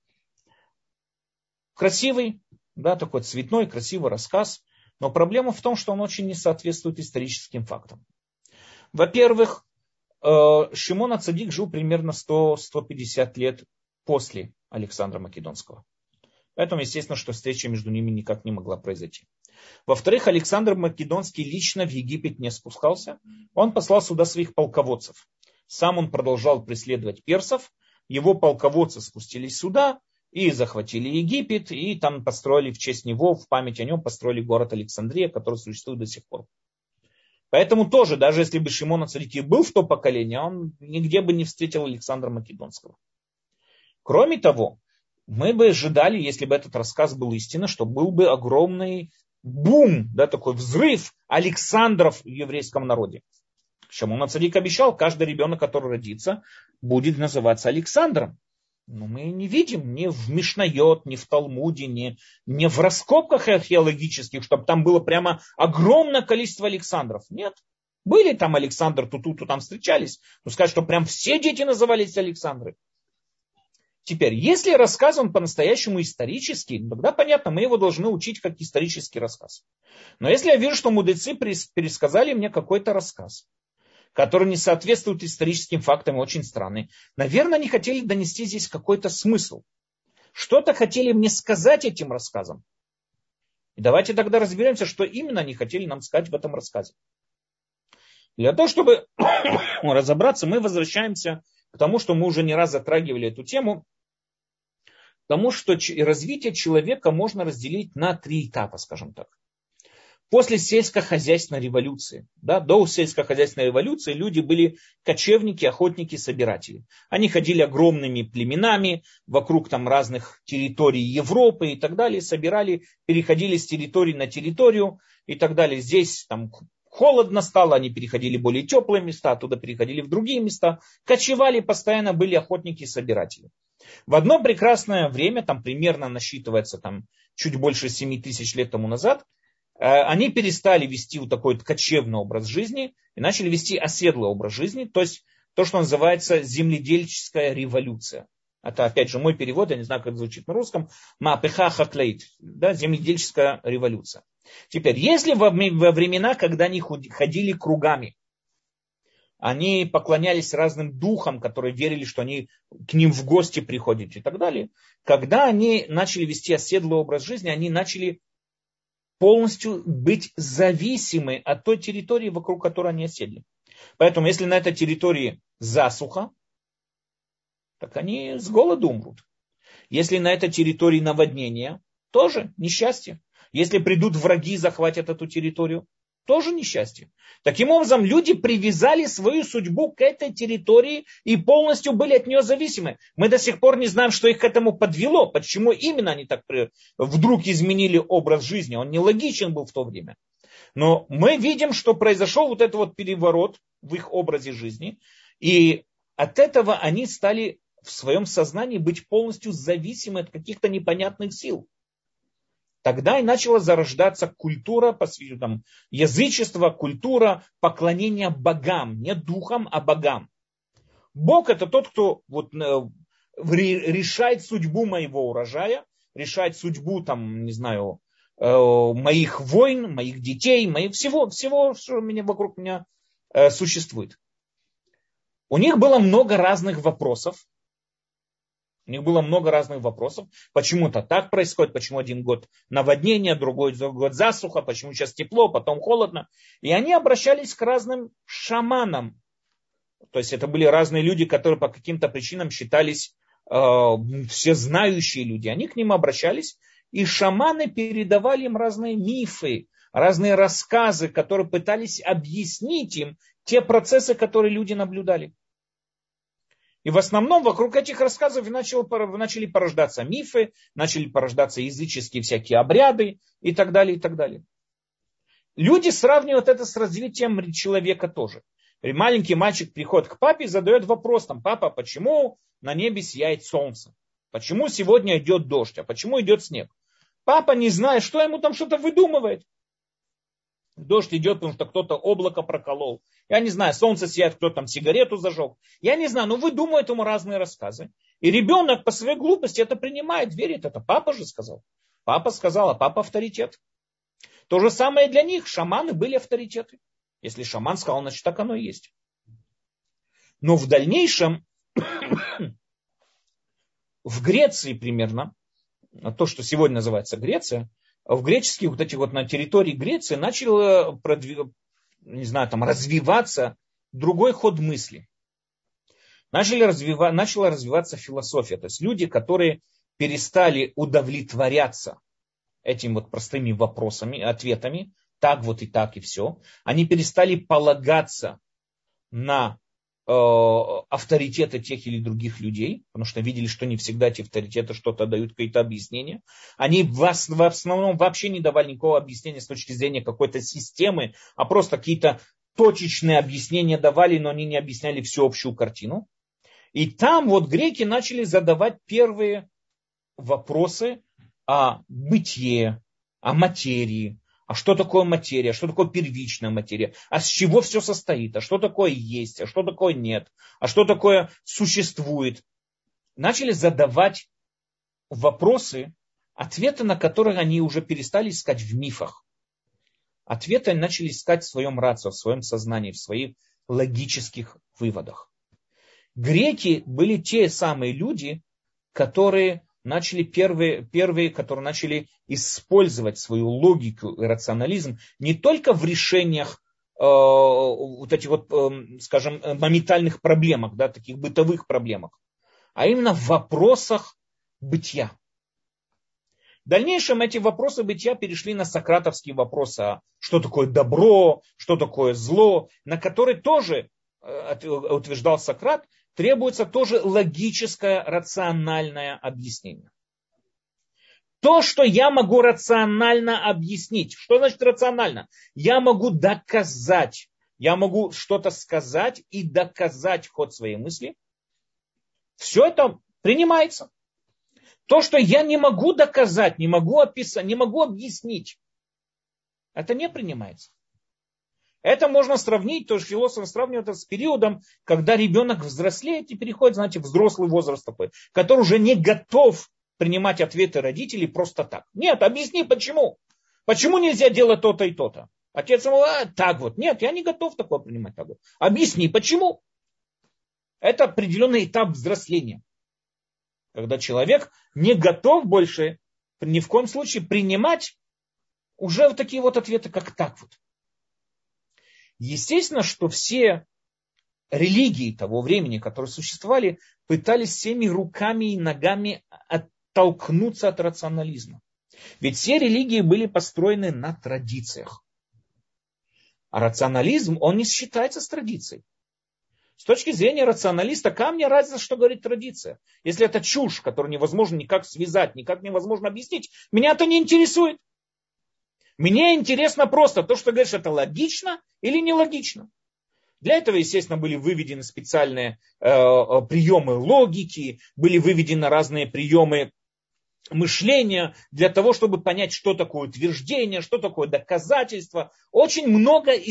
Красивый, да, такой цветной, красивый рассказ, но проблема в том, что он очень не соответствует историческим фактам. Во-первых, э, Шимон Ацадик жил примерно 100-150 лет после Александра Македонского. Поэтому, естественно, что встреча между ними никак не могла произойти. Во-вторых, Александр Македонский лично в Египет не спускался. Он послал сюда своих полководцев. Сам он продолжал преследовать персов. Его полководцы спустились сюда и захватили Египет. И там построили в честь него, в память о нем, построили город Александрия, который существует до сих пор. Поэтому тоже, даже если бы Шимон Ацарики был в то поколение, он нигде бы не встретил Александра Македонского. Кроме того, мы бы ожидали, если бы этот рассказ был истинно, что был бы огромный бум, да, такой взрыв Александров в еврейском народе. Шамон Царик обещал, каждый ребенок, который родится, будет называться Александром. Но мы не видим ни в Мишнайот, ни в Талмуде, ни, ни в раскопках археологических, чтобы там было прямо огромное количество Александров. Нет. Были там Александр, тут-тут там встречались. Но сказать, что прям все дети назывались Александры. Теперь, если рассказ он по-настоящему исторический, тогда понятно, мы его должны учить как исторический рассказ. Но если я вижу, что мудрецы пересказали мне какой-то рассказ, который не соответствует историческим фактам очень странный, наверное, они хотели донести здесь какой-то смысл. Что-то хотели мне сказать этим рассказом. И давайте тогда разберемся, что именно они хотели нам сказать в этом рассказе. Для того, чтобы разобраться, мы возвращаемся к тому, что мы уже не раз затрагивали эту тему, тому, что развитие человека можно разделить на три этапа, скажем так. После сельскохозяйственной революции, да, до сельскохозяйственной революции люди были кочевники, охотники, собиратели. Они ходили огромными племенами вокруг там разных территорий Европы и так далее, собирали, переходили с территории на территорию и так далее. Здесь там холодно стало, они переходили в более теплые места, оттуда переходили в другие места, кочевали, постоянно были охотники и собиратели. В одно прекрасное время, там примерно насчитывается там, чуть больше 7 тысяч лет тому назад, э, они перестали вести вот такой кочевный образ жизни и начали вести оседлый образ жизни, то есть то, что называется земледельческая революция. Это, опять же, мой перевод, я не знаю, как звучит на русском. Мапеха хаклейт, да, земледельческая революция. Теперь, если во времена, когда они ходили кругами, они поклонялись разным духам, которые верили, что они к ним в гости приходят и так далее. Когда они начали вести оседлый образ жизни, они начали полностью быть зависимы от той территории, вокруг которой они оседли. Поэтому, если на этой территории засуха, так они с голоду умрут. Если на этой территории наводнение, тоже несчастье. Если придут враги и захватят эту территорию, тоже несчастье. Таким образом, люди привязали свою судьбу к этой территории и полностью были от нее зависимы. Мы до сих пор не знаем, что их к этому подвело, почему именно они так вдруг изменили образ жизни. Он нелогичен был в то время. Но мы видим, что произошел вот этот вот переворот в их образе жизни. И от этого они стали в своем сознании быть полностью зависимы от каких-то непонятных сил. Тогда и начала зарождаться культура, там, язычество, культура поклонения богам, не духам, а богам. Бог это тот, кто вот, э, решает судьбу моего урожая, решает судьбу, там, не знаю, э, моих войн, моих детей, моих, всего, всего, что меня, вокруг меня э, существует. У них было много разных вопросов, у них было много разных вопросов. Почему-то так происходит, почему один год наводнение, другой год засуха, почему сейчас тепло, потом холодно. И они обращались к разным шаманам. То есть это были разные люди, которые по каким-то причинам считались э, всезнающие люди. Они к ним обращались, и шаманы передавали им разные мифы, разные рассказы, которые пытались объяснить им те процессы, которые люди наблюдали. И в основном вокруг этих рассказов начали, начали порождаться мифы, начали порождаться языческие всякие обряды и так далее, и так далее. Люди сравнивают это с развитием человека тоже. Маленький мальчик приходит к папе и задает вопрос, там, папа, почему на небе сияет солнце? Почему сегодня идет дождь? А почему идет снег? Папа, не зная, что ему там что-то выдумывает. Дождь идет, потому что кто-то облако проколол. Я не знаю, солнце сияет, кто там сигарету зажег. Я не знаю, но вы думаете ему разные рассказы. И ребенок по своей глупости это принимает, верит. Это папа же сказал. Папа сказал, а папа авторитет. То же самое для них. Шаманы были авторитеты. Если шаман сказал, значит так оно и есть. Но в дальнейшем в Греции примерно, то, что сегодня называется Греция, в греческих вот этих вот на территории Греции начал продвиг... не знаю, там развиваться другой ход мысли. Начали развива... Начала развиваться философия. То есть люди, которые перестали удовлетворяться этими вот простыми вопросами, ответами, так вот и так и все, они перестали полагаться на э, авторитеты тех или других людей, потому что видели, что не всегда эти авторитеты что-то дают, какие-то объяснения. Они в основном вообще не давали никакого объяснения с точки зрения какой-то системы, а просто какие-то точечные объяснения давали, но они не объясняли всю общую картину. И там вот греки начали задавать первые вопросы о бытие, о материи, а что такое материя, что такое первичная материя, а с чего все состоит, а что такое есть, а что такое нет, а что такое существует. Начали задавать вопросы, ответы на которые они уже перестали искать в мифах. Ответы они начали искать в своем рацио, в своем сознании, в своих логических выводах. Греки были те самые люди, которые начали первые, первые, которые начали использовать свою логику и рационализм не только в решениях э, вот этих вот, э, скажем, моментальных проблемах, да, таких бытовых проблемах, а именно в вопросах бытия. В дальнейшем эти вопросы бытия перешли на сократовские вопросы, а что такое добро, что такое зло, на которые тоже э, утверждал Сократ, требуется тоже логическое, рациональное объяснение. То, что я могу рационально объяснить. Что значит рационально? Я могу доказать. Я могу что-то сказать и доказать ход своей мысли. Все это принимается. То, что я не могу доказать, не могу описать, не могу объяснить, это не принимается. Это можно сравнить, тоже философ сравнивает это с периодом, когда ребенок взрослеет и переходит, знаете, взрослый возраст такой, который уже не готов принимать ответы родителей просто так. Нет, объясни почему. Почему нельзя делать то-то и то-то? Отец ему, а, так вот. Нет, я не готов такое принимать. Так вот. Объясни, почему. Это определенный этап взросления. Когда человек не готов больше ни в коем случае принимать уже вот такие вот ответы, как так вот. Естественно, что все религии того времени, которые существовали, пытались всеми руками и ногами оттолкнуться от рационализма. Ведь все религии были построены на традициях. А рационализм, он не считается с традицией. С точки зрения рационалиста, камня разница, что говорит традиция. Если это чушь, которую невозможно никак связать, никак невозможно объяснить, меня это не интересует. Мне интересно просто то, что говоришь, это логично или нелогично. Для этого, естественно, были выведены специальные э, э, приемы логики, были выведены разные приемы мышления для того, чтобы понять, что такое утверждение, что такое доказательство. Очень много и,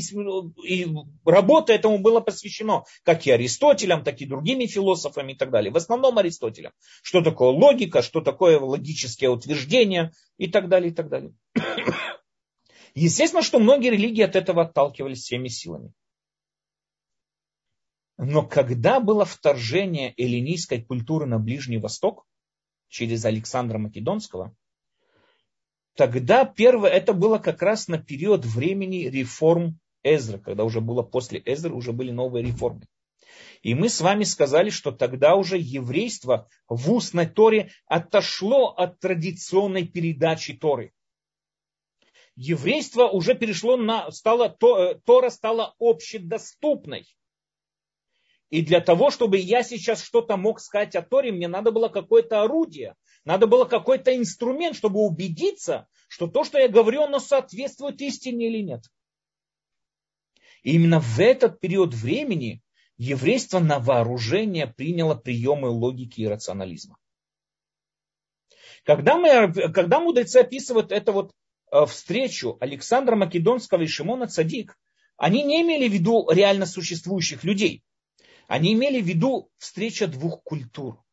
и работы этому было посвящено, как и Аристотелям, так и другими философами и так далее. В основном Аристотелям. Что такое логика, что такое логические утверждения и так далее, и так далее. Естественно, что многие религии от этого отталкивались всеми силами. Но когда было вторжение эллинийской культуры на Ближний Восток через Александра Македонского, тогда первое, это было как раз на период времени реформ Эзры, когда уже было после Эзры, уже были новые реформы. И мы с вами сказали, что тогда уже еврейство в устной Торе отошло от традиционной передачи Торы еврейство уже перешло на, стало, э, Тора стала общедоступной. И для того, чтобы я сейчас что-то мог сказать о Торе, мне надо было какое-то орудие, надо было какой-то инструмент, чтобы убедиться, что то, что я говорю, оно соответствует истине или нет. И именно в этот период времени еврейство на вооружение приняло приемы логики и рационализма. Когда, мы, когда мудрецы описывают это вот встречу Александра Македонского и Шимона Цадик, они не имели в виду реально существующих людей. Они имели в виду встреча двух культур.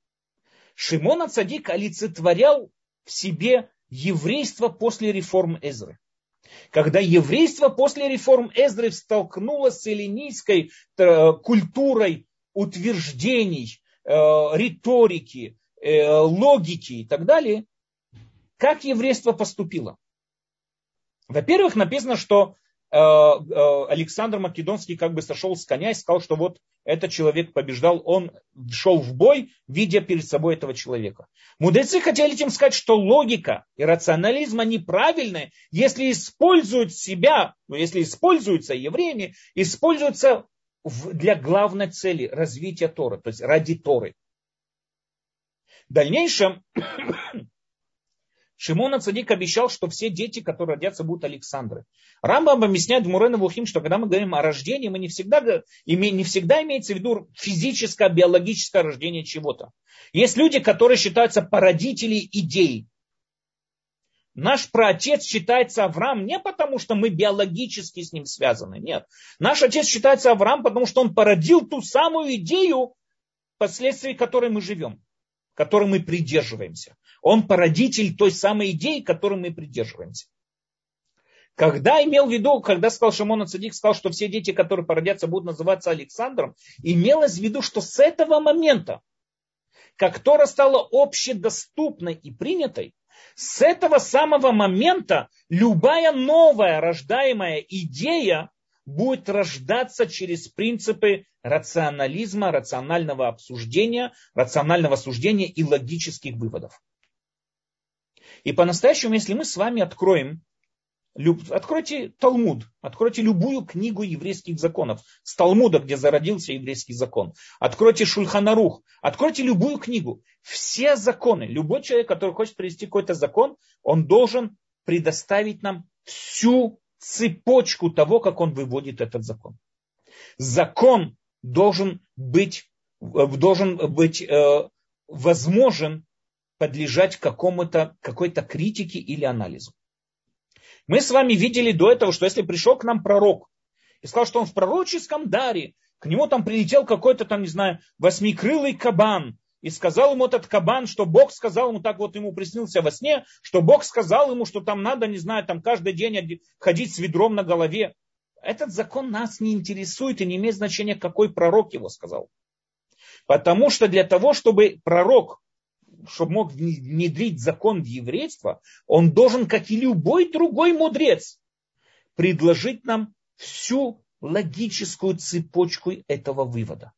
Шимон Цадик олицетворял в себе еврейство после реформ Эзры. Когда еврейство после реформ Эзры столкнулось с эллинийской э, культурой утверждений, э, риторики, э, логики и так далее, как еврейство поступило? Во-первых, написано, что Александр Македонский как бы сошел с коня и сказал, что вот этот человек побеждал, он шел в бой, видя перед собой этого человека. Мудрецы хотели этим сказать, что логика и рационализм, они правильные, если используют себя, ну, если используются евреями, используются для главной цели развития Торы, то есть ради Торы. В дальнейшем Шимон Цадик обещал, что все дети, которые родятся, будут Александры. Рамбам объясняет в Мурена Вухим, что когда мы говорим о рождении, мы не всегда, не всегда имеется в виду физическое, биологическое рождение чего-то. Есть люди, которые считаются породители идей. Наш праотец считается Авраам не потому, что мы биологически с ним связаны. Нет. Наш отец считается Авраам, потому что он породил ту самую идею, впоследствии которой мы живем, которой мы придерживаемся. Он породитель той самой идеи, которой мы придерживаемся. Когда имел в виду, когда сказал Шимон Цадик, сказал, что все дети, которые породятся, будут называться Александром, имелось в виду, что с этого момента, как Тора стала общедоступной и принятой, с этого самого момента любая новая рождаемая идея будет рождаться через принципы рационализма, рационального обсуждения, рационального суждения и логических выводов. И по-настоящему, если мы с вами откроем, откройте Талмуд, откройте любую книгу еврейских законов, с Талмуда, где зародился еврейский закон, откройте Шульханарух, откройте любую книгу, все законы, любой человек, который хочет привести какой-то закон, он должен предоставить нам всю цепочку того, как он выводит этот закон. Закон должен быть, должен быть э, возможен подлежать какому-то, какой-то критике или анализу. Мы с вами видели до этого, что если пришел к нам пророк и сказал, что он в пророческом даре, к нему там прилетел какой-то там, не знаю, восьмикрылый кабан, и сказал ему этот кабан, что Бог сказал ему, так вот ему приснился во сне, что Бог сказал ему, что там надо, не знаю, там каждый день ходить с ведром на голове. Этот закон нас не интересует и не имеет значения, какой пророк его сказал. Потому что для того, чтобы пророк чтобы мог внедрить закон в еврейство, он должен, как и любой другой мудрец, предложить нам всю логическую цепочку этого вывода.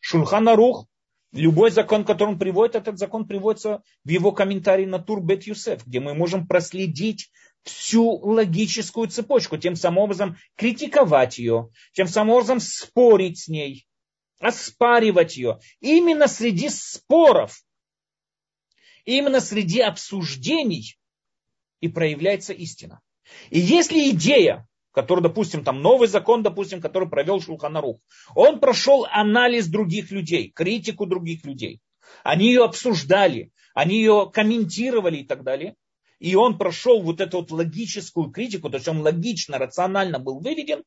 Шульханарух, любой закон, который он приводит, этот закон приводится в его комментарии на Тур Бет Юсеф, где мы можем проследить всю логическую цепочку, тем самым образом критиковать ее, тем самым образом спорить с ней, оспаривать ее. Именно среди споров именно среди обсуждений и проявляется истина. И если идея, который, допустим, там новый закон, допустим, который провел Шулханарух, он прошел анализ других людей, критику других людей. Они ее обсуждали, они ее комментировали и так далее. И он прошел вот эту вот логическую критику, то есть он логично, рационально был выведен,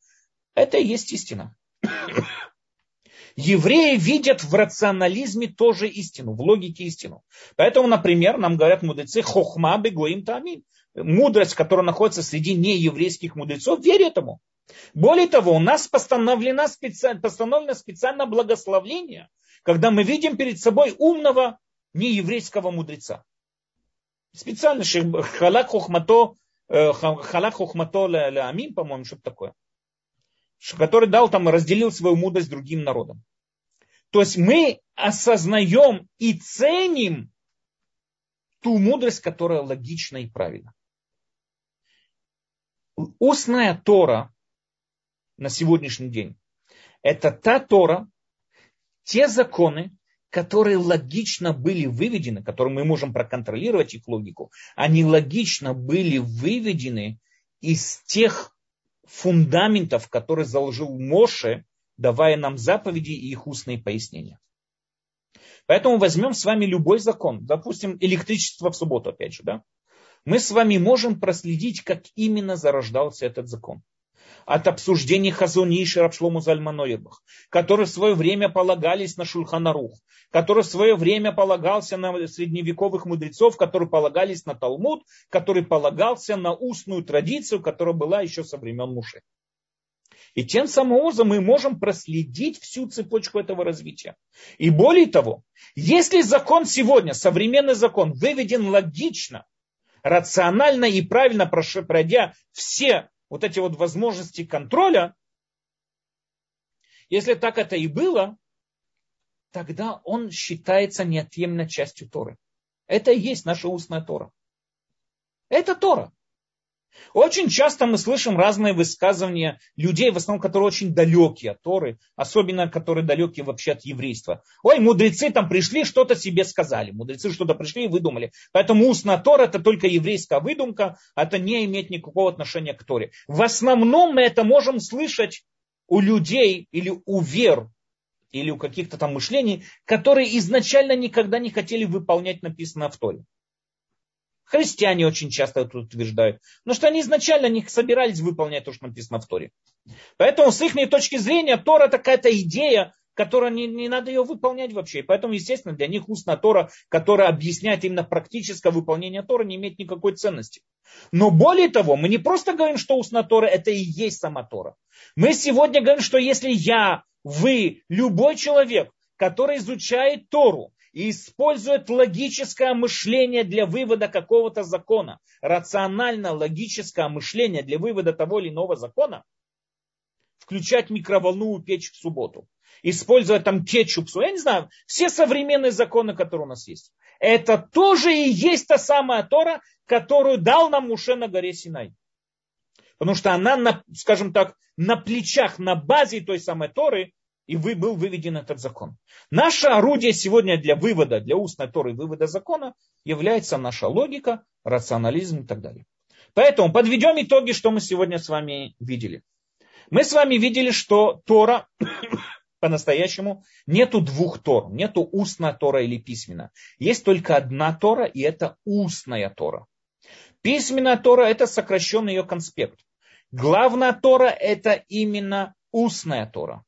это и есть истина. Евреи видят в рационализме тоже истину, в логике истину. Поэтому, например, нам говорят мудрецы хохма бегоим тамин. Мудрость, которая находится среди нееврейских мудрецов, верит этому. Более того, у нас постановлено специально, постановлено специально благословление, когда мы видим перед собой умного нееврейского мудреца. Специально халак хохмато, э, халак хохмато амин, по-моему, что-то такое который дал там, разделил свою мудрость другим народам. То есть мы осознаем и ценим ту мудрость, которая логична и правильна. Устная Тора на сегодняшний день – это та Тора, те законы, которые логично были выведены, которые мы можем проконтролировать их логику, они логично были выведены из тех фундаментов, которые заложил Моше, давая нам заповеди и их устные пояснения. Поэтому возьмем с вами любой закон. Допустим, электричество в субботу, опять же. Да? мы с вами можем проследить, как именно зарождался этот закон. От обсуждений Хазуни и Шарабшлому Зальманоебах, которые в свое время полагались на Шульханарух, который в свое время полагался на средневековых мудрецов, которые полагались на Талмуд, который полагался на устную традицию, которая была еще со времен Муши. И тем самым образом мы можем проследить всю цепочку этого развития. И более того, если закон сегодня, современный закон, выведен логично, рационально и правильно пройдя все вот эти вот возможности контроля, если так это и было, тогда он считается неотъемлемой частью Торы. Это и есть наша устная Тора. Это Тора. Очень часто мы слышим разные высказывания людей, в основном, которые очень далекие от Торы, особенно которые далекие вообще от еврейства. Ой, мудрецы там пришли, что-то себе сказали. Мудрецы что-то пришли и выдумали. Поэтому устная Тора это только еврейская выдумка, это не имеет никакого отношения к Торе. В основном мы это можем слышать у людей или у вер, или у каких-то там мышлений, которые изначально никогда не хотели выполнять написанное в Торе. Христиане очень часто это утверждают. Но что они изначально не собирались выполнять то, что написано в Торе. Поэтому с их точки зрения Тора это какая-то идея, которая не, не надо ее выполнять вообще. И поэтому, естественно, для них устная Тора, которая объясняет именно практическое выполнение Тора, не имеет никакой ценности. Но более того, мы не просто говорим, что устная Тора это и есть сама Тора. Мы сегодня говорим, что если я, вы, любой человек, который изучает Тору, и использует логическое мышление для вывода какого-то закона, рационально логическое мышление для вывода того или иного закона, включать микроволновую печь в субботу, используя там кетчуп, я не знаю, все современные законы, которые у нас есть. Это тоже и есть та самая Тора, которую дал нам Муше на горе Синай. Потому что она, на, скажем так, на плечах, на базе той самой Торы и вы, был выведен этот закон. Наше орудие сегодня для вывода, для устной Торы вывода закона является наша логика, рационализм и так далее. Поэтому подведем итоги, что мы сегодня с вами видели. Мы с вами видели, что Тора по-настоящему нету двух Тор, нету устная Тора или письменная. Есть только одна Тора, и это устная Тора. Письменная Тора – это сокращенный ее конспект. Главная Тора – это именно устная Тора.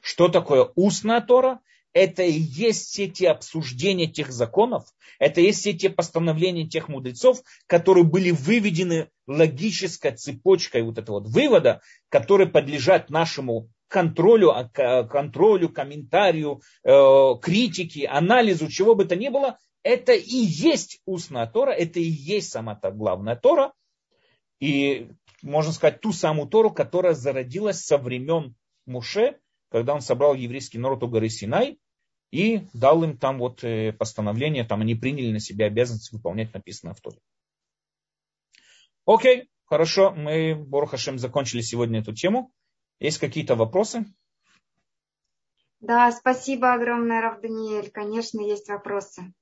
Что такое устная Тора? Это и есть все те обсуждения тех законов, это и есть все те постановления тех мудрецов, которые были выведены логической цепочкой вот этого вот вывода, которые подлежат нашему контролю, а, контролю, комментарию, э, критике, анализу, чего бы то ни было, это и есть устная Тора, это и есть сама та главная Тора. И можно сказать, ту самую Тору, которая зародилась со времен Муше, когда он собрал еврейский народ у горы Синай и дал им там вот э, постановление, там они приняли на себя обязанность выполнять написанное в Торе. Окей, хорошо, мы, Борхашем, закончили сегодня эту тему. Есть какие-то вопросы? Да, спасибо огромное, Рав Даниэль. Конечно, есть вопросы.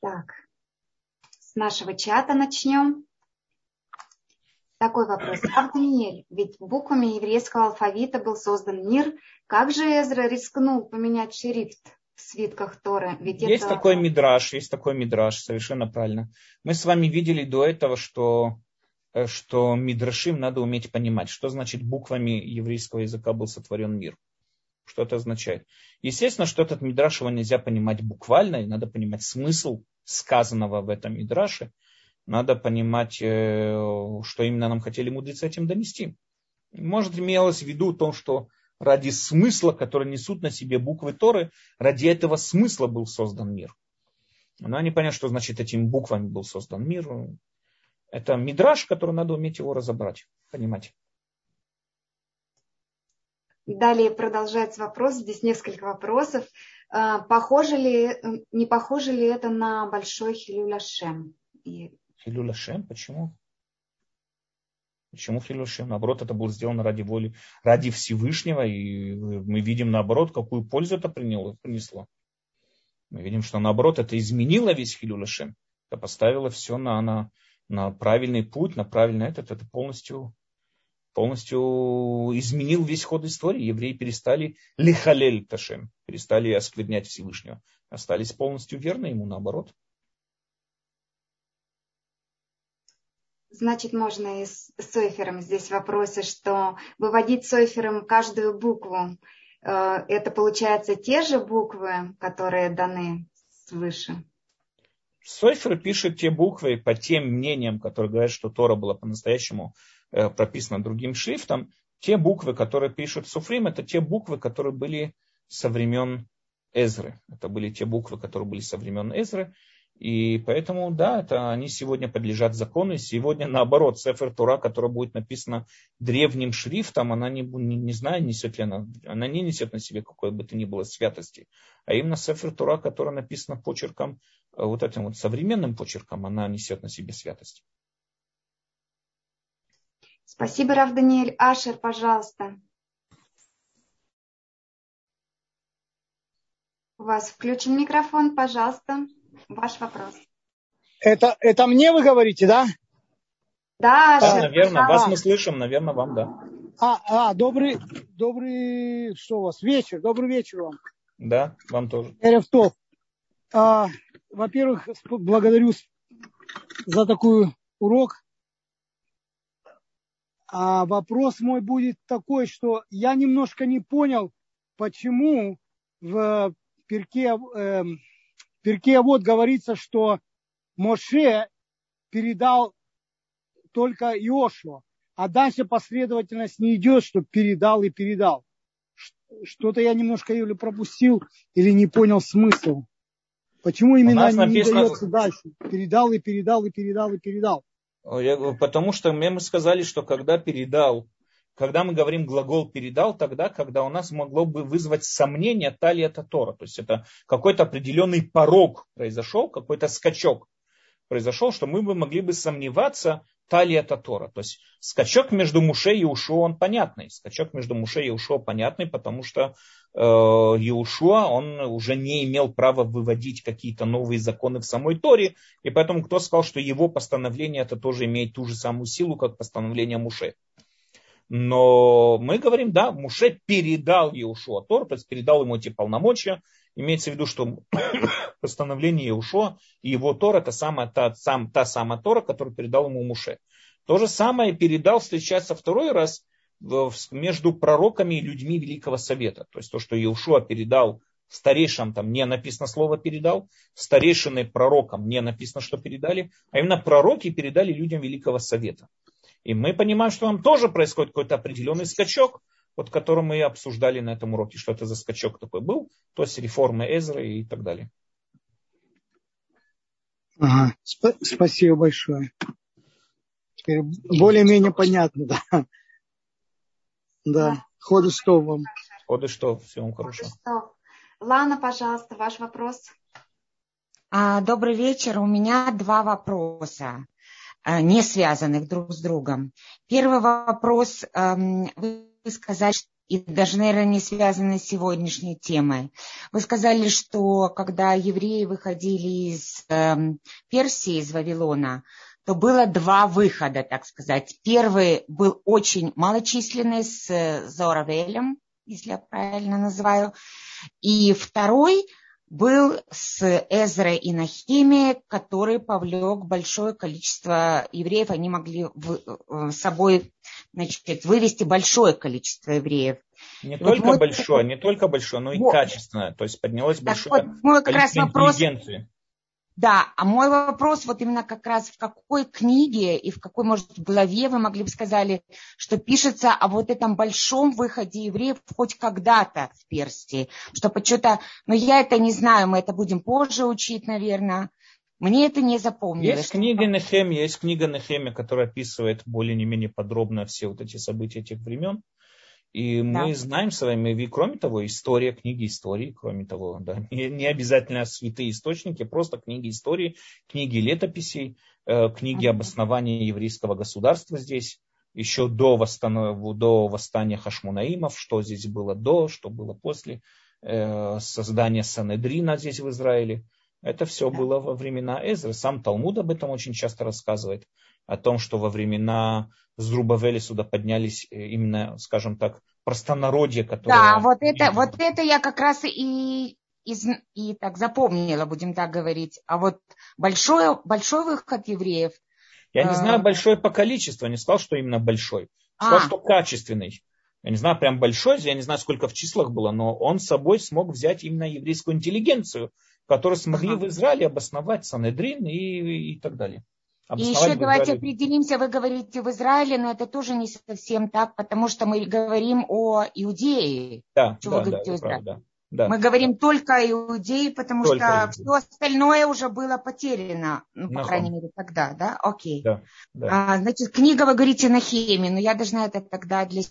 Так, с нашего чата начнем. Такой вопрос. Авданиэль, ведь буквами еврейского алфавита был создан мир. Как же Эзра рискнул поменять шрифт в свитках Торы? Ведь есть это... такой мидраж, есть такой мидраж, совершенно правильно. Мы с вами видели до этого, что, что мидрашим надо уметь понимать, что значит буквами еврейского языка был сотворен мир. Что это означает? Естественно, что этот мидраш его нельзя понимать буквально, и надо понимать смысл сказанного в этом мидраше надо понимать, э, что именно нам хотели мудрецы этим донести. Может, имелось в виду то, что ради смысла, который несут на себе буквы Торы, ради этого смысла был создан мир. Но они понятно, что значит этими буквами был создан мир. Это мидраж, который надо уметь его разобрать, понимать. Далее продолжается вопрос. Здесь несколько вопросов. А, похоже ли, не похоже ли это на большой Хилюляшем? И Хилюля Шем. Почему? Почему Хилюля Шем? Наоборот, это было сделано ради воли, ради Всевышнего. И мы видим, наоборот, какую пользу это принесло. Мы видим, что наоборот, это изменило весь Хилюля Шем. Это поставило все на, на, на правильный путь, на правильный этот. Это полностью полностью изменил весь ход истории. Евреи перестали лихалель ташем, перестали осквернять Всевышнего. Остались полностью верны ему, наоборот. Значит, можно и с Сойфером здесь вопросы, что выводить Сойфером каждую букву, э, это получается те же буквы, которые даны свыше? Сойфер пишет те буквы по тем мнениям, которые говорят, что Тора была по-настоящему э, прописана другим шрифтом. Те буквы, которые пишут Суфрим, это те буквы, которые были со времен Эзры. Это были те буквы, которые были со времен Эзры. И поэтому, да, это они сегодня подлежат закону. И сегодня, наоборот, Сефер Тура, которая будет написана древним шрифтом, она не, не, не знаю, несет ли она, она не несет на себе какой бы то ни было святости. А именно Сефер Тура, которая написана почерком, э, вот этим вот современным почерком, она несет на себе святость. Спасибо, Рав Даниэль. Ашер, пожалуйста. У вас включен микрофон, пожалуйста. Ваш вопрос. Это, это мне вы говорите, да? Да, да наверное, вас мы слышим, наверное, вам, да. А, а, добрый, добрый, что у вас, вечер, добрый вечер вам. Да, вам тоже. Эревтов. А, во-первых, благодарю за такой урок. А вопрос мой будет такой, что я немножко не понял, почему в перке, э, перке вот говорится, что Моше передал только Иошуа, а дальше последовательность не идет, что передал и передал. Что-то я немножко или пропустил, или не понял смысл. Почему именно не, написано... дается дальше? Передал и передал и передал и передал. Потому что мы сказали, что когда передал когда мы говорим глагол передал, тогда, когда у нас могло бы вызвать сомнение талия Тора. То есть это какой-то определенный порог произошел, какой-то скачок произошел, что мы бы могли бы сомневаться талия Тора. То есть скачок между Муше и Ушуа, он понятный. Скачок между Муше и Ушуа понятный, потому что э, Иушуа, он уже не имел права выводить какие-то новые законы в самой Торе, и поэтому кто сказал, что его постановление это тоже имеет ту же самую силу, как постановление Муше. Но мы говорим, да, Муше передал Иешуа Тор, то есть передал ему эти полномочия. Имеется в виду, что постановление Иешуа и его Тор это самая, та, сам, та самая Тора, которую передал ему Муше. То же самое передал, встречаться второй раз между пророками и людьми Великого Совета. То есть то, что Иешуа передал старейшинам, там не написано слово передал, старейшины пророкам не написано, что передали, а именно пророки передали людям Великого Совета. И мы понимаем, что там тоже происходит какой-то определенный скачок, вот который мы обсуждали на этом уроке, что это за скачок такой был, то есть реформы Эзры и так далее. Ага, сп- спасибо большое. Теперь более-менее понятно, да. Да, ходы что вам. Ходы что, всего хорошего. Лана, пожалуйста, ваш вопрос. А, добрый вечер. У меня два вопроса. Э, не связанных друг с другом. Первый вопрос. Эм, вы сказали, и даже, наверное, не связаны с сегодняшней темой. Вы сказали, что когда евреи выходили из эм, Персии, из Вавилона, то было два выхода, так сказать. Первый был очень малочисленный с э, Зоравелем, если я правильно называю. И второй – был с Эзрой и Нахими, который повлек большое количество евреев. Они могли в, э, с собой значит, вывести большое количество евреев. Не и только вот большое, не только большое, но и вот. качественное. То есть поднялось большое вот, мой как раз вопрос, интеллигенции. Да, а мой вопрос вот именно как раз в какой книге и в какой, может, главе вы могли бы сказали, что пишется о вот этом большом выходе евреев хоть когда-то в Персии, что почему-то, но я это не знаю, мы это будем позже учить, наверное. Мне это не запомнилось. Есть книга Нехемия, есть книга Нехемия, которая описывает более-менее подробно все вот эти события этих времен. И мы да. знаем с вами, и кроме того, история, книги истории, кроме того, да, не, не обязательно святые источники, просто книги истории, книги летописей, э, книги обоснования еврейского государства здесь, еще до, восстанов... до восстания Хашмунаимов, что здесь было до, что было после э, создания Санедрина здесь в Израиле. Это все да. было во времена Эзры. Сам Талмуд об этом очень часто рассказывает о том, что во времена Зрубавели сюда поднялись э, именно, скажем так, простонародье, которое... Да, вот это, вот это я как раз и, из, и так запомнила, будем так говорить. А вот большой, большой выход евреев, Я не знаю большой по количеству, не сказал, что именно большой. Сказал, а. что качественный. Я не знаю, прям большой, я не знаю, сколько в числах было, но он с собой смог взять именно еврейскую интеллигенцию, которые смогли ага. в Израиле обосновать Санедрин и, и так далее. И еще давайте определимся, вы говорите в Израиле, но это тоже не совсем так, потому что мы говорим о Иудее. Да, Что да, вы говорите, да, да. Мы говорим только о Иудее, потому только что все остальное уже было потеряно, ну, по Нахон. крайней мере, тогда, да? Окей. Да, да. А, значит, книга, вы говорите, на хемии, но я должна это тогда для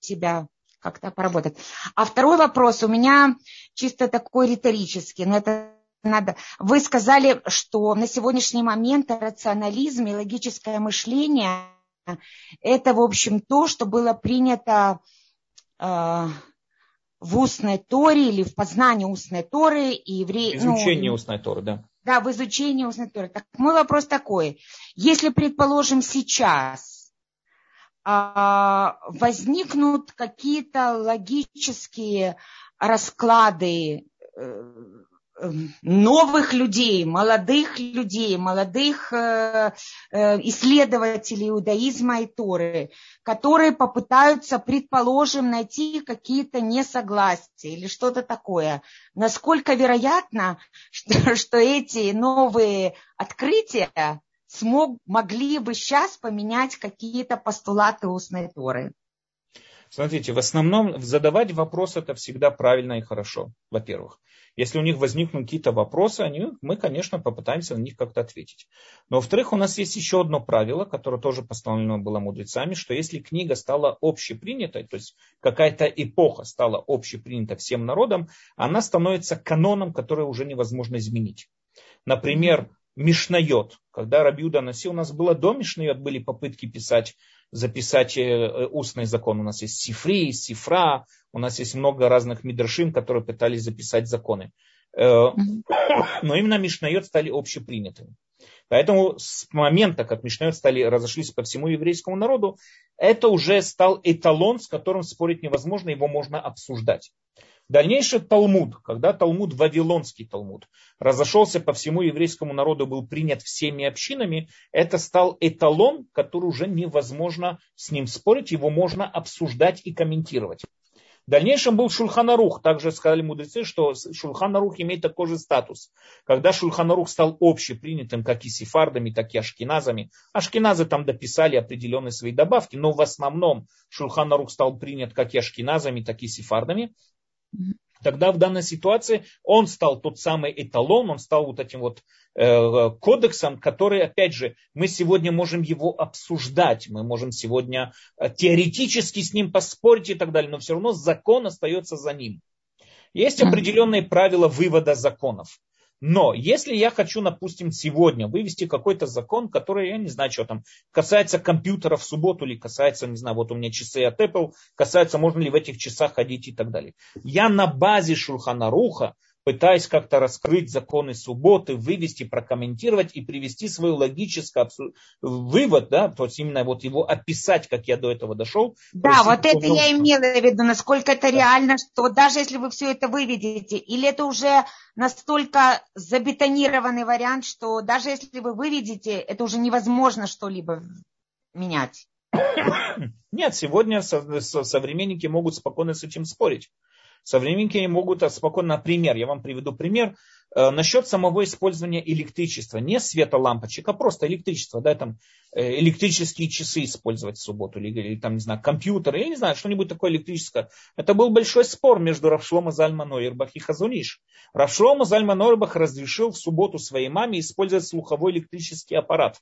себя как-то поработать. А второй вопрос у меня чисто такой риторический, но это надо. Вы сказали, что на сегодняшний момент рационализм и логическое мышление это, в общем, то, что было принято э, в устной Торе или в познании устной Торы и евреи. Изучение ну, устной Торы, да. Да, в изучении устной Торы. Так, мой вопрос такой. Если, предположим, сейчас а, возникнут какие-то логические расклады э, новых людей, молодых людей, молодых э, э, исследователей иудаизма и Торы, которые попытаются, предположим, найти какие-то несогласия или что-то такое. Насколько вероятно, что, что эти новые открытия смог, могли бы сейчас поменять какие-то постулаты устной Торы? Смотрите, в основном задавать вопрос это всегда правильно и хорошо, во-первых. Если у них возникнут какие-то вопросы, они, мы, конечно, попытаемся на них как-то ответить. Но, во-вторых, у нас есть еще одно правило, которое тоже постановлено было мудрецами, что если книга стала общепринятой, то есть какая-то эпоха стала общепринята всем народам, она становится каноном, который уже невозможно изменить. Например, Мишнайот. Когда Рабиуда носил, у нас было до Мишнайот, были попытки писать записать э, устный закон. У нас есть сифри, сифра, у нас есть много разных мидршим, которые пытались записать законы. Э, но именно Мишнайот стали общепринятыми. Поэтому с момента, как Мишнайот стали, разошлись по всему еврейскому народу, это уже стал эталон, с которым спорить невозможно, его можно обсуждать. Дальнейший Талмуд, когда Талмуд, Вавилонский Талмуд, разошелся по всему еврейскому народу, был принят всеми общинами, это стал эталон, который уже невозможно с ним спорить, его можно обсуждать и комментировать. В дальнейшем был Шульханарух. Также сказали мудрецы, что Шульханарух имеет такой же статус. Когда Шульханарух стал общепринятым как и сефардами, так и ашкеназами, ашкеназы там дописали определенные свои добавки, но в основном Шульханарух стал принят как и ашкеназами, так и сефардами. Тогда в данной ситуации он стал тот самый эталон, он стал вот этим вот э, кодексом, который, опять же, мы сегодня можем его обсуждать, мы можем сегодня э, теоретически с ним поспорить и так далее, но все равно закон остается за ним. Есть определенные правила вывода законов. Но если я хочу, допустим, сегодня вывести какой-то закон, который, я не знаю, что там, касается компьютера в субботу или касается, не знаю, вот у меня часы от Apple, касается, можно ли в этих часах ходить и так далее. Я на базе Шурхана Руха пытаясь как-то раскрыть законы субботы, вывести, прокомментировать и привести свой логический вывод, да, то есть именно вот его описать, как я до этого дошел. Да, вот это я имела в виду, насколько это да. реально, что даже если вы все это выведете, или это уже настолько забетонированный вариант, что даже если вы выведете, это уже невозможно что-либо менять. Нет, сегодня современники могут спокойно с этим спорить. Современники могут спокойно, например, я вам приведу пример, э, насчет самого использования электричества, не света лампочек, а просто электричество, да, там э, электрические часы использовать в субботу, или, или там, не знаю, компьютеры, я не знаю, что-нибудь такое электрическое. Это был большой спор между Равшлома Зальма Нойербах и Хазуниш. Равшлома Зальма Нойербах разрешил в субботу своей маме использовать слуховой электрический аппарат.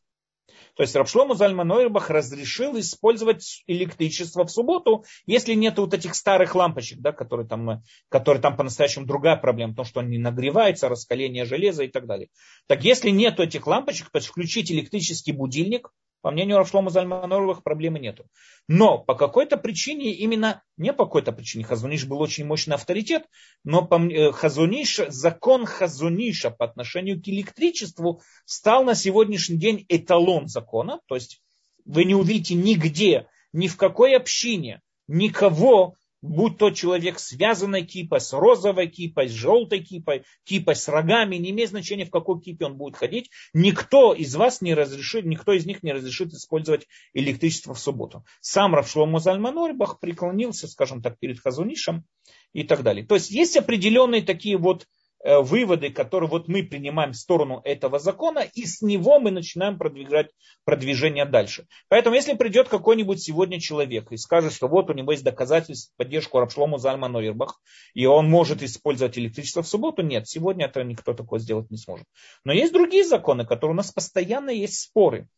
То есть Рабшлому Зальманойрбах разрешил использовать электричество в субботу, если нет вот этих старых лампочек, да, которые, там, которые там по-настоящему другая проблема, потому что они нагреваются, раскаление железа и так далее. Так если нет этих лампочек, то включить электрический будильник, по мнению Равшлома Зальманоровых проблемы нету. Но по какой-то причине, именно не по какой-то причине, Хазуниш был очень мощный авторитет, но по, э, Хазуниш, закон Хазуниша по отношению к электричеству стал на сегодняшний день эталон закона. То есть вы не увидите нигде, ни в какой общине, никого, будь тот человек с вязаной кипой, с розовой кипой, с желтой кипой, кипой с рогами, не имеет значения, в какой кипе он будет ходить, никто из вас не разрешит, никто из них не разрешит использовать электричество в субботу. Сам Равшломо Зальманорбах преклонился, скажем так, перед Хазунишем и так далее. То есть есть определенные такие вот выводы, которые вот мы принимаем в сторону этого закона, и с него мы начинаем продвигать продвижение дальше. Поэтому, если придет какой-нибудь сегодня человек и скажет, что вот у него есть доказательства поддержку Рабшлому Зальма Нойербах, и он может использовать электричество в субботу, нет, сегодня это никто такое сделать не сможет. Но есть другие законы, которые у нас постоянно есть споры.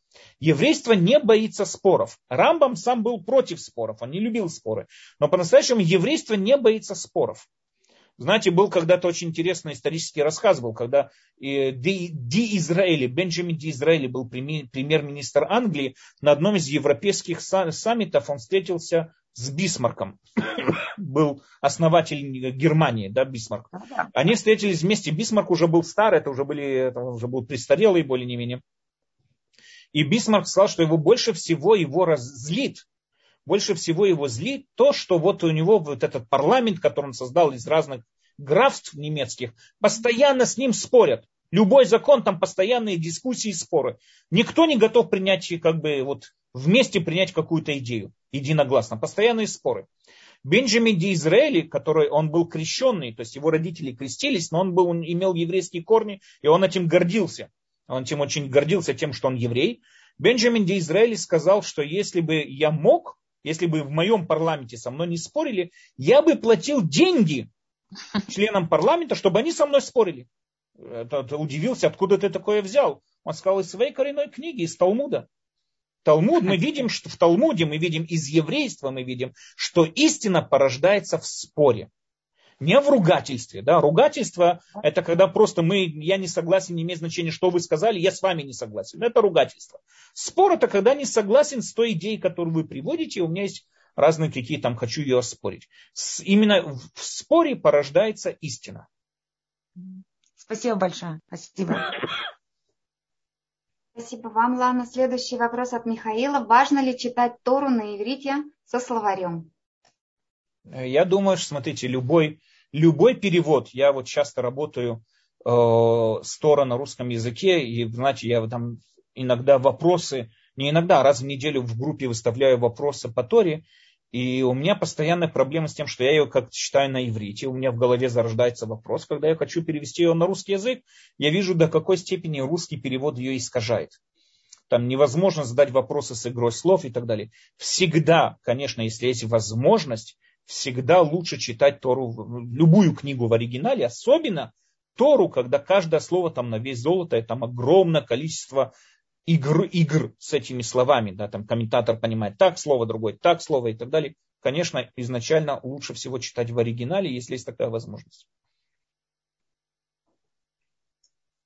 Еврейство не боится споров. Рамбам сам был против споров, он не любил споры. Но по-настоящему еврейство не боится споров. Знаете, был когда-то очень интересный исторический рассказ, был, когда э, Ди, Ди Израили, Бенджамин Ди Израили был премьер-министр Англии, на одном из европейских саммитов он встретился с Бисмарком, был основатель Германии, да, Бисмарк. Они встретились вместе, Бисмарк уже был старый, это уже, были, это уже был престарелый более не менее. И Бисмарк сказал, что его больше всего его злит больше всего его злит то, что вот у него вот этот парламент, который он создал из разных графств немецких, постоянно с ним спорят. Любой закон, там постоянные дискуссии и споры. Никто не готов принять, как бы, вот вместе принять какую-то идею единогласно. Постоянные споры. Бенджамин Ди Израили, который он был крещенный, то есть его родители крестились, но он, был, он имел еврейские корни, и он этим гордился. Он этим очень гордился тем, что он еврей. Бенджамин Ди Израили сказал, что если бы я мог, если бы в моем парламенте со мной не спорили, я бы платил деньги членам парламента, чтобы они со мной спорили. Тот удивился, откуда ты такое взял. Он сказал из своей коренной книги, из Талмуда. Талмуд, мы видим, что в Талмуде мы видим из еврейства, мы видим, что истина порождается в споре не в ругательстве. Да? Ругательство – это когда просто мы, я не согласен, не имеет значения, что вы сказали, я с вами не согласен. Это ругательство. Спор – это когда не согласен с той идеей, которую вы приводите, у меня есть разные какие там, хочу ее оспорить. С, именно в споре порождается истина. Спасибо большое. Спасибо. Спасибо вам, Лана. Следующий вопрос от Михаила. Важно ли читать Тору на иврите со словарем? Я думаю, что, смотрите, любой любой перевод, я вот часто работаю э, с Тора на русском языке, и, знаете, я там иногда вопросы, не иногда, раз в неделю в группе выставляю вопросы по Торе, и у меня постоянная проблема с тем, что я ее как читаю на иврите, у меня в голове зарождается вопрос, когда я хочу перевести ее на русский язык, я вижу, до какой степени русский перевод ее искажает. Там невозможно задать вопросы с игрой слов и так далее. Всегда, конечно, если есть возможность, всегда лучше читать Тору, любую книгу в оригинале, особенно Тору, когда каждое слово там на весь золото, и там огромное количество игр, игр с этими словами. Да, там комментатор понимает так слово, другой так слово и так далее. Конечно, изначально лучше всего читать в оригинале, если есть такая возможность.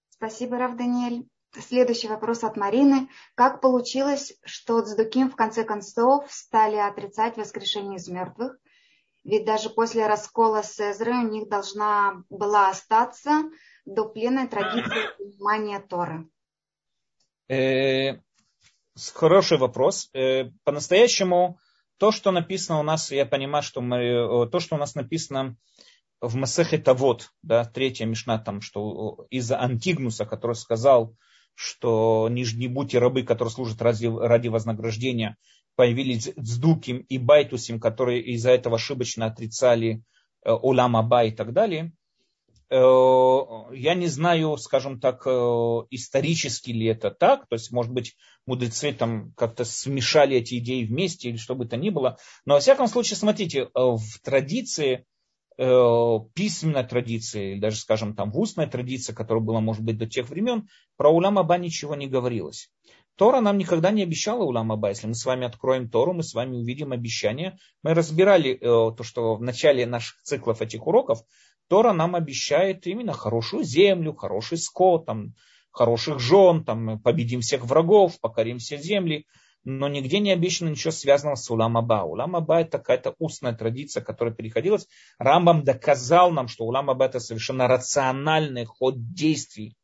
Спасибо, Рав Даниэль. Следующий вопрос от Марины. Как получилось, что Цдуким в конце концов стали отрицать воскрешение из мертвых? Ведь даже после раскола с Эзрой у них должна была остаться до пленной традиции понимания Торы. Э, хороший вопрос. Э, по-настоящему то, что написано у нас, я понимаю, что мы, то, что у нас написано в Масехе Тавод, да, третья мишна, там, что из-за Антигнуса, который сказал, что не будьте рабы, которые служат ради, ради вознаграждения, появились Дздуким и Байтусим, которые из-за этого ошибочно отрицали э, Улам Аба и так далее. Э, я не знаю, скажем так, э, исторически ли это так, то есть, может быть, мудрецы там как-то смешали эти идеи вместе или что бы то ни было. Но, во всяком случае, смотрите, в традиции, письменной традиции, или даже, скажем, там в устной традиции, которая была, может быть, до тех времен, про Улам Аба ничего не говорилось. Тора нам никогда не обещала Улам Аба. Если мы с вами откроем Тору, мы с вами увидим обещание. Мы разбирали э, то, что в начале наших циклов этих уроков Тора нам обещает именно хорошую землю, хороший скот, там, хороших жен, там, победим всех врагов, покорим все земли. Но нигде не обещано ничего связанного с Улам Аба. Улам Аба это какая-то устная традиция, которая переходилась. Рамбам доказал нам, что Улам Аба это совершенно рациональный ход действий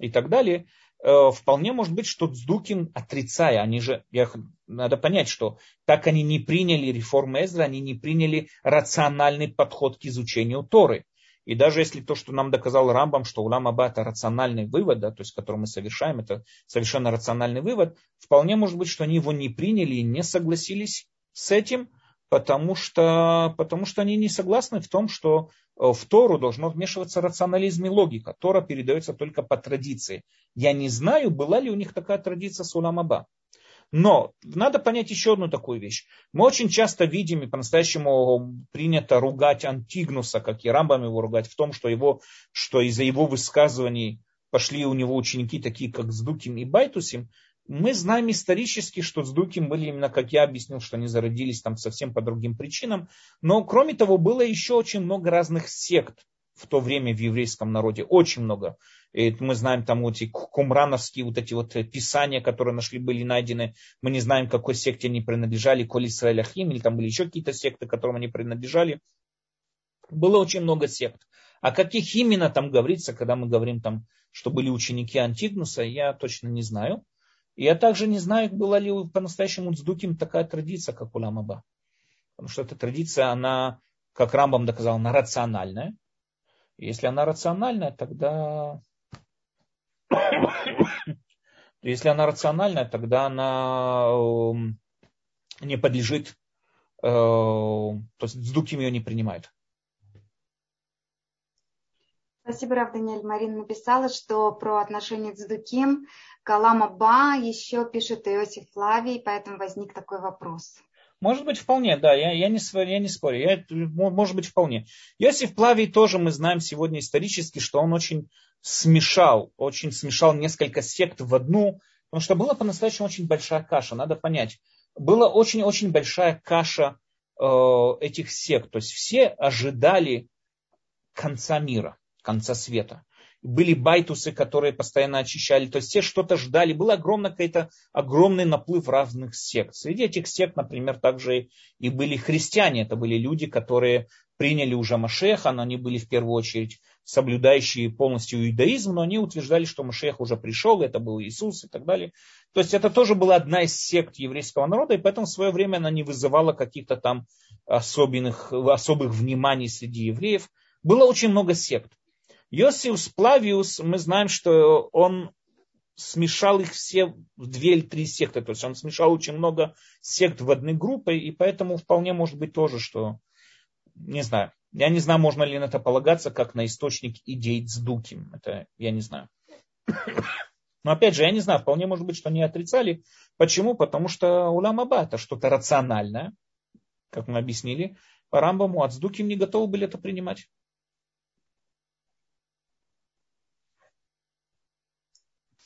и так далее. э, вполне может быть, что Цдуким, отрицая, они же, я, надо понять, что так они не приняли реформы Эзра, они не приняли рациональный подход к изучению Торы. И даже если то, что нам доказал Рамбам, что улам Аба это рациональный вывод, да, то есть который мы совершаем, это совершенно рациональный вывод, вполне может быть, что они его не приняли и не согласились с этим, потому что, потому что они не согласны в том, что э, в Тору должно вмешиваться рационализм и логика. Тора передается только по традиции. Я не знаю, была ли у них такая традиция с Уламаба. Но надо понять еще одну такую вещь. Мы очень часто видим, и по-настоящему принято ругать Антигнуса, как и Рамбам его ругать, в том, что, его, что из-за его высказываний пошли у него ученики, такие как Сдуким и Байтусим, мы знаем исторически, что Сдуким были именно, как я объяснил, что они зародились там совсем по другим причинам. Но кроме того, было еще очень много разных сект в то время в еврейском народе. Очень много. Мы знаем там вот эти кумрановские вот эти вот писания, которые нашли, были найдены. Мы не знаем, какой секте они принадлежали, Коль Исраэль Ахим, или там были еще какие-то секты, которым они принадлежали. Было очень много сект. О каких именно там говорится, когда мы говорим там, что были ученики Антигнуса, я точно не знаю. Я также не знаю, была ли по-настоящему Цдуким такая традиция, как у Ламаба. Потому что эта традиция, она, как Рамбам доказал, она рациональная. Если она рациональная, тогда... Если она рациональная, тогда она эм, не подлежит, э, то есть Цдуким ее не принимает. Спасибо, Рав Даниэль. Марина написала, что про отношения с Дуким Калама Ба еще пишет Иосиф Флавий, поэтому возник такой вопрос. Может быть, вполне, да, я, я, не, я не спорю, я, может быть, вполне. Иосиф Плавий тоже мы знаем сегодня исторически, что он очень смешал, очень смешал несколько сект в одну, потому что была по-настоящему очень большая каша, надо понять. Была очень-очень большая каша э, этих сект, то есть все ожидали конца мира конца света. Были байтусы, которые постоянно очищали, то есть все что-то ждали. Был огромный какой-то огромный наплыв разных сект. Среди этих сект, например, также и были христиане. Это были люди, которые приняли уже Машеха, но они были в первую очередь соблюдающие полностью иудаизм, но они утверждали, что Машех уже пришел, это был Иисус и так далее. То есть это тоже была одна из сект еврейского народа, и поэтому в свое время она не вызывала каких-то там особенных, особых вниманий среди евреев. Было очень много сект. Йосиф Сплавиус, мы знаем, что он смешал их все в две или три секты. То есть он смешал очень много сект в одной группе, и поэтому вполне может быть тоже, что, не знаю, я не знаю, можно ли на это полагаться, как на источник идей Цдуки. Это я не знаю. Но опять же, я не знаю, вполне может быть, что они отрицали. Почему? Потому что улам Аба это что-то рациональное, как мы объяснили. По Рамбаму от Цдуки не готовы были это принимать.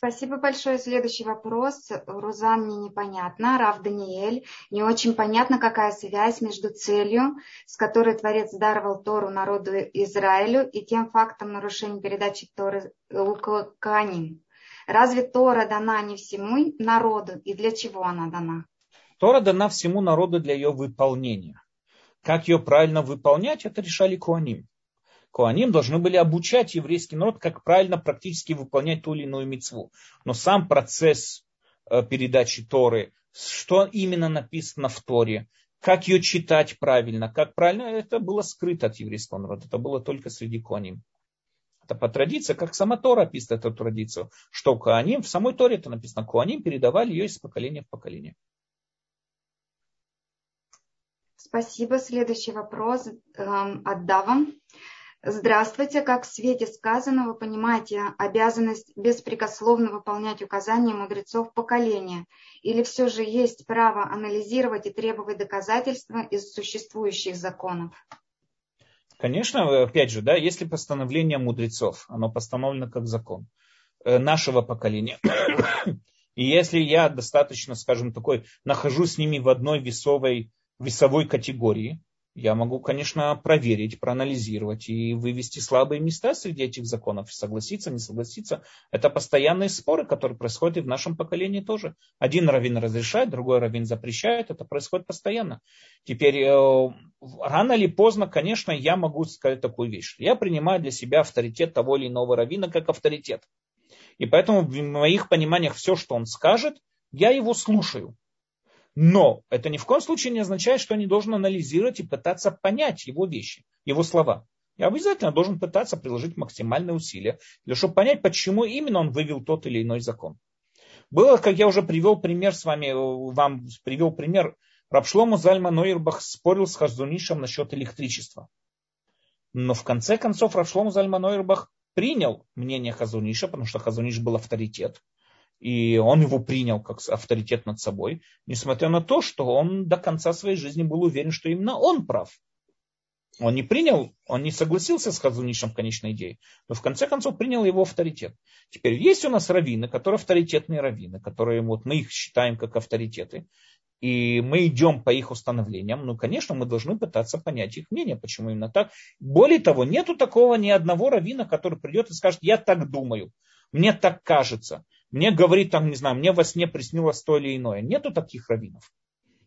Спасибо большое. Следующий вопрос. Рузанне непонятно. Рав Даниэль. Не очень понятно, какая связь между целью, с которой Творец даровал Тору народу Израилю, и тем фактом нарушения передачи Торы Кааним. Разве Тора дана не всему народу, и для чего она дана? Тора дана всему народу для ее выполнения. Как ее правильно выполнять, это решали Куаним. Коаним должны были обучать еврейский народ, как правильно практически выполнять ту или иную мецву. Но сам процесс э, передачи Торы, что именно написано в Торе, как ее читать правильно, как правильно, это было скрыто от еврейского народа. Это было только среди Коаним. Это по традиции, как сама Тора описывает эту традицию, что Коаним, в самой Торе это написано, Коаним передавали ее из поколения в поколение. Спасибо. Следующий вопрос эм, от Дава. Здравствуйте. Как в свете сказанного понимаете обязанность беспрекословно выполнять указания мудрецов поколения? Или все же есть право анализировать и требовать доказательства из существующих законов? Конечно, опять же, да, если постановление мудрецов, оно постановлено как закон э, нашего поколения. И если я достаточно, скажем, такой, нахожусь с ними в одной весовой, весовой категории, я могу, конечно, проверить, проанализировать и вывести слабые места среди этих законов, согласиться, не согласиться. Это постоянные споры, которые происходят и в нашем поколении тоже. Один раввин разрешает, другой раввин запрещает, это происходит постоянно. Теперь, э, рано или поздно, конечно, я могу сказать такую вещь. Я принимаю для себя авторитет того или иного раввина как авторитет. И поэтому в моих пониманиях все, что он скажет, я его слушаю. Но это ни в коем случае не означает, что я не должен анализировать и пытаться понять его вещи, его слова. Я обязательно должен пытаться приложить максимальные усилия, для чтобы понять, почему именно он вывел тот или иной закон. Было, как я уже привел пример с вами, вам привел пример, Рабшлому Зальма Нойербах спорил с Хазунишем насчет электричества. Но в конце концов Рабшлому Зальма Нойербах принял мнение Хазуниша, потому что Хазуниш был авторитет и он его принял как авторитет над собой, несмотря на то, что он до конца своей жизни был уверен, что именно он прав. Он не принял, он не согласился с Хазунишем в конечной идее, но в конце концов принял его авторитет. Теперь есть у нас раввины, которые авторитетные раввины, которые вот мы их считаем как авторитеты, и мы идем по их установлениям, ну, конечно, мы должны пытаться понять их мнение, почему именно так. Более того, нету такого ни одного раввина, который придет и скажет, я так думаю, мне так кажется. Мне говорит, там, не знаю, мне во сне приснилось то или иное. Нету таких раввинов.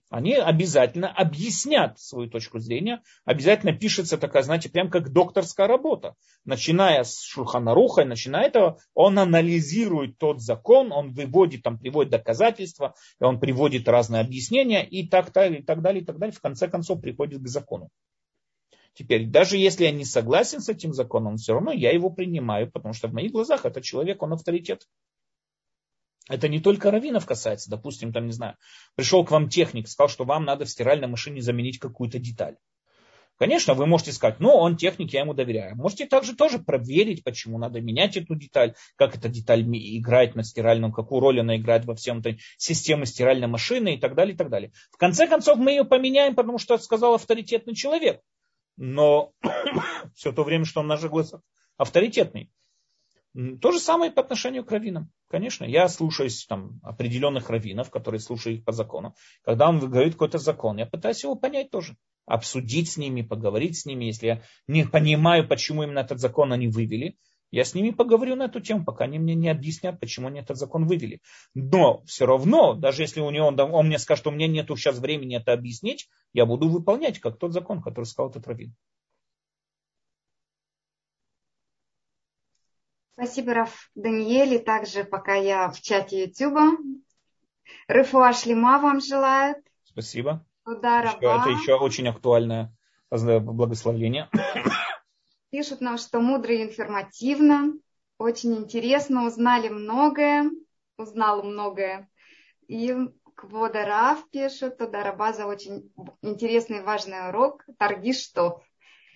Они обязательно объяснят свою точку зрения, обязательно пишется такая, знаете, прям как докторская работа. Начиная с Шурханаруха, начиная этого, он анализирует тот закон, он выводит, там, приводит доказательства, он приводит разные объяснения и так далее, и так далее, и так далее. В конце концов приходит к закону. Теперь, даже если я не согласен с этим законом, все равно я его принимаю, потому что в моих глазах этот человек, он авторитет. Это не только раввинов касается. Допустим, там, не знаю, пришел к вам техник, сказал, что вам надо в стиральной машине заменить какую-то деталь. Конечно, вы можете сказать, ну, он техник, я ему доверяю. Можете также тоже проверить, почему надо менять эту деталь, как эта деталь играет на стиральном, какую роль она играет во всем этой системе стиральной машины и так далее, и так далее. В конце концов, мы ее поменяем, потому что сказал авторитетный человек. Но все то время, что он в наших глазах авторитетный. То же самое по отношению к раввинам. Конечно, я слушаюсь там, определенных раввинов, которые слушают их по закону. Когда он говорит какой-то закон, я пытаюсь его понять тоже. Обсудить с ними, поговорить с ними. Если я не понимаю, почему именно этот закон они вывели, я с ними поговорю на эту тему, пока они мне не объяснят, почему они этот закон вывели. Но все равно, даже если у него, он мне скажет, что у меня нет сейчас времени это объяснить, я буду выполнять, как тот закон, который сказал этот раввин. Спасибо, Раф Даниэль. И также, пока я в чате Ютуба. Рыфуа Шлема вам желают. Спасибо. Туда еще, это еще очень актуальное благословение. Пишут нам, что мудро и информативно. Очень интересно. Узнали многое. Узнал многое. И Квода Раф пишет. Туда Раба за очень интересный и важный урок. Торги что?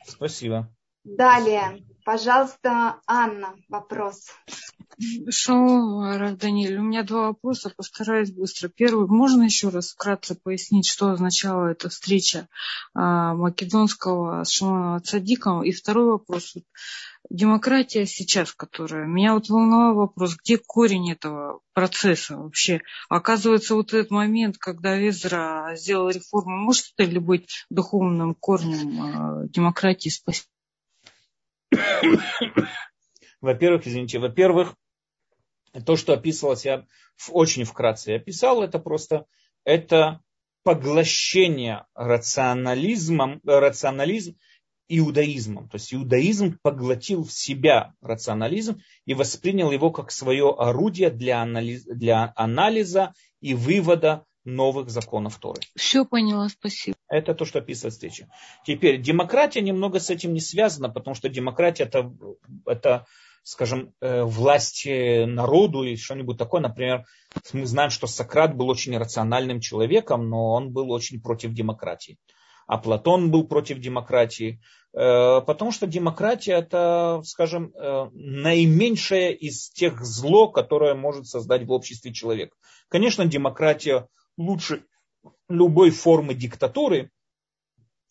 Спасибо. Далее, пожалуйста, Анна, вопрос. Шалом, Рав Даниэль. У меня два вопроса, постараюсь быстро. Первый, можно еще раз вкратце пояснить, что означала эта встреча а, Македонского с Шимоном Цадиком? И второй вопрос. Демократия сейчас, которая... Меня вот волновал вопрос, где корень этого процесса вообще? Оказывается, вот этот момент, когда Везра сделал реформу, может это ли быть духовным корнем а, демократии? Спасибо. Во-первых, извините, во-первых, то, что описывалось, я очень вкратце описал, это просто это поглощение рационализмом, рационализм иудаизмом. То есть иудаизм поглотил в себя рационализм и воспринял его как свое орудие для анализа, для анализа и вывода новых законов Торы. Все поняла, спасибо. Это то, что описывает встреча. Теперь, демократия немного с этим не связана, потому что демократия это, это скажем, э, власть народу и что-нибудь такое. Например, мы знаем, что Сократ был очень рациональным человеком, но он был очень против демократии. А Платон был против демократии, э, потому что демократия это, скажем, э, наименьшее из тех зло, которое может создать в обществе человек. Конечно, демократия лучше любой формы диктатуры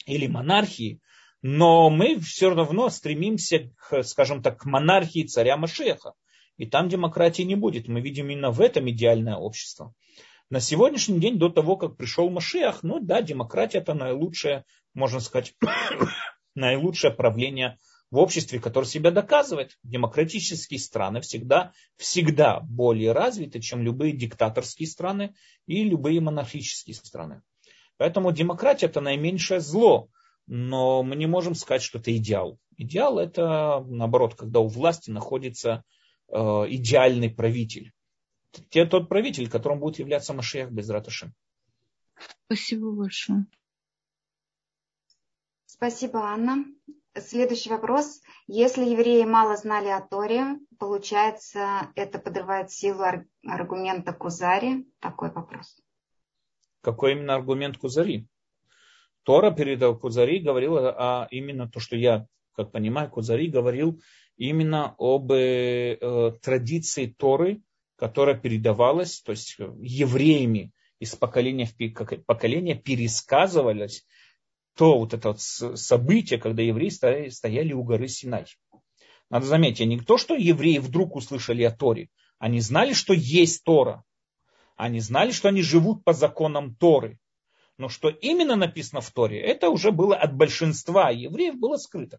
или монархии, но мы все равно стремимся, к, скажем так, к монархии царя Машеха. И там демократии не будет. Мы видим именно в этом идеальное общество. На сегодняшний день, до того, как пришел Машех, ну да, демократия это наилучшее, можно сказать, наилучшее правление в обществе, которое себя доказывает. Демократические страны всегда, всегда более развиты, чем любые диктаторские страны и любые монархические страны. Поэтому демократия это наименьшее зло, но мы не можем сказать, что это идеал. Идеал это, наоборот, когда у власти находится э, идеальный правитель. Те, тот правитель, которым будет являться Машиях без. Спасибо большое. Спасибо, Анна. Следующий вопрос. Если евреи мало знали о Торе, получается, это подрывает силу аргумента Кузари? Такой вопрос. Какой именно аргумент Кузари? Тора перед Кузари говорила а именно то, что я, как понимаю, Кузари говорил именно об э, традиции Торы, которая передавалась, то есть евреями из поколения в поколение пересказывалась то вот это вот событие, когда евреи стояли у горы Синай. Надо заметить, не то, что евреи вдруг услышали о Торе, они знали, что есть Тора, они знали, что они живут по законам Торы. Но что именно написано в Торе, это уже было от большинства евреев было скрыто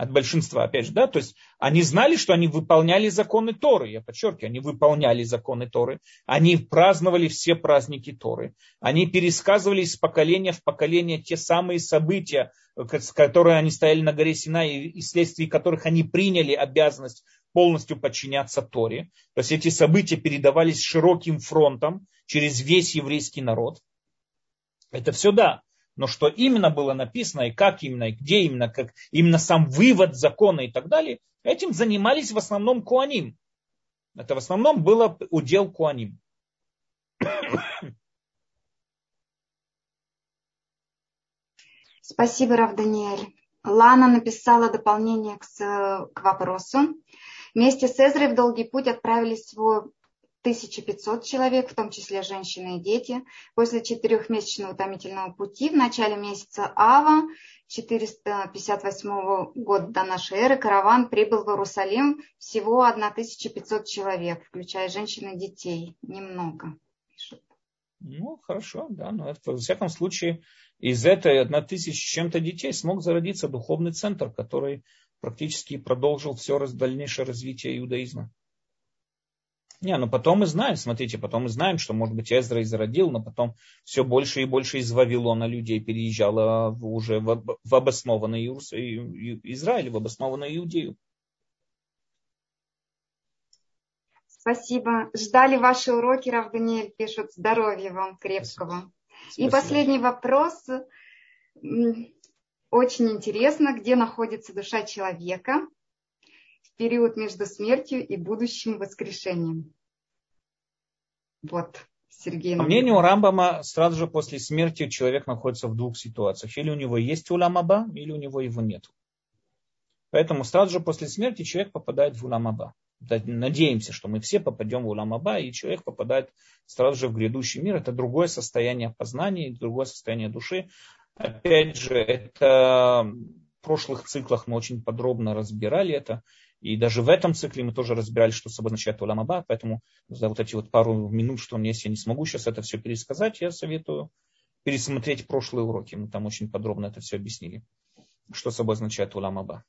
от большинства, опять же, да, то есть они знали, что они выполняли законы Торы, я подчеркиваю, они выполняли законы Торы, они праздновали все праздники Торы, они пересказывали из поколения в поколение те самые события, которые они стояли на горе Синай, и вследствие которых они приняли обязанность полностью подчиняться Торе. То есть эти события передавались широким фронтом через весь еврейский народ. Это все да, но что именно было написано, и как именно, и где именно, как именно сам вывод закона и так далее, этим занимались в основном куаним. Это в основном было удел куаним. Спасибо, Рав Даниэль. Лана написала дополнение к, к вопросу. Вместе с Эзрой в долгий путь отправились свой 1500 человек, в том числе женщины и дети. После четырехмесячного утомительного пути в начале месяца Ава 458 года до нашей эры караван прибыл в Иерусалим всего 1500 человек, включая женщин и детей. Немного. Ну, хорошо, да, но это, во всяком случае из этой 1000 чем-то детей смог зародиться духовный центр, который практически продолжил все дальнейшее развитие иудаизма. Не, ну потом мы знаем, смотрите, потом мы знаем, что, может быть, Эзра и зародил, но потом все больше и больше из Вавилона людей переезжало в, уже в, в обоснованный Иерус, Израиль, в обоснованную Иудею. Спасибо. Ждали ваши уроки, Рав Даниэль, пишут. Здоровья вам крепкого. Спасибо. И последний вопрос. Очень интересно, где находится душа человека период между смертью и будущим воскрешением. Вот, Сергей. По мнению Рамбама, сразу же после смерти человек находится в двух ситуациях. Или у него есть уламаба, или у него его нет. Поэтому сразу же после смерти человек попадает в уламаба. Надеемся, что мы все попадем в уламаба, и человек попадает сразу же в грядущий мир. Это другое состояние познания, другое состояние души. Опять же, это в прошлых циклах мы очень подробно разбирали это. И даже в этом цикле мы тоже разбирали, что собой означает Улам Аба, поэтому за вот эти вот пару минут, что у меня есть, я не смогу сейчас это все пересказать, я советую пересмотреть прошлые уроки. Мы там очень подробно это все объяснили, что собой означает Улам Аба.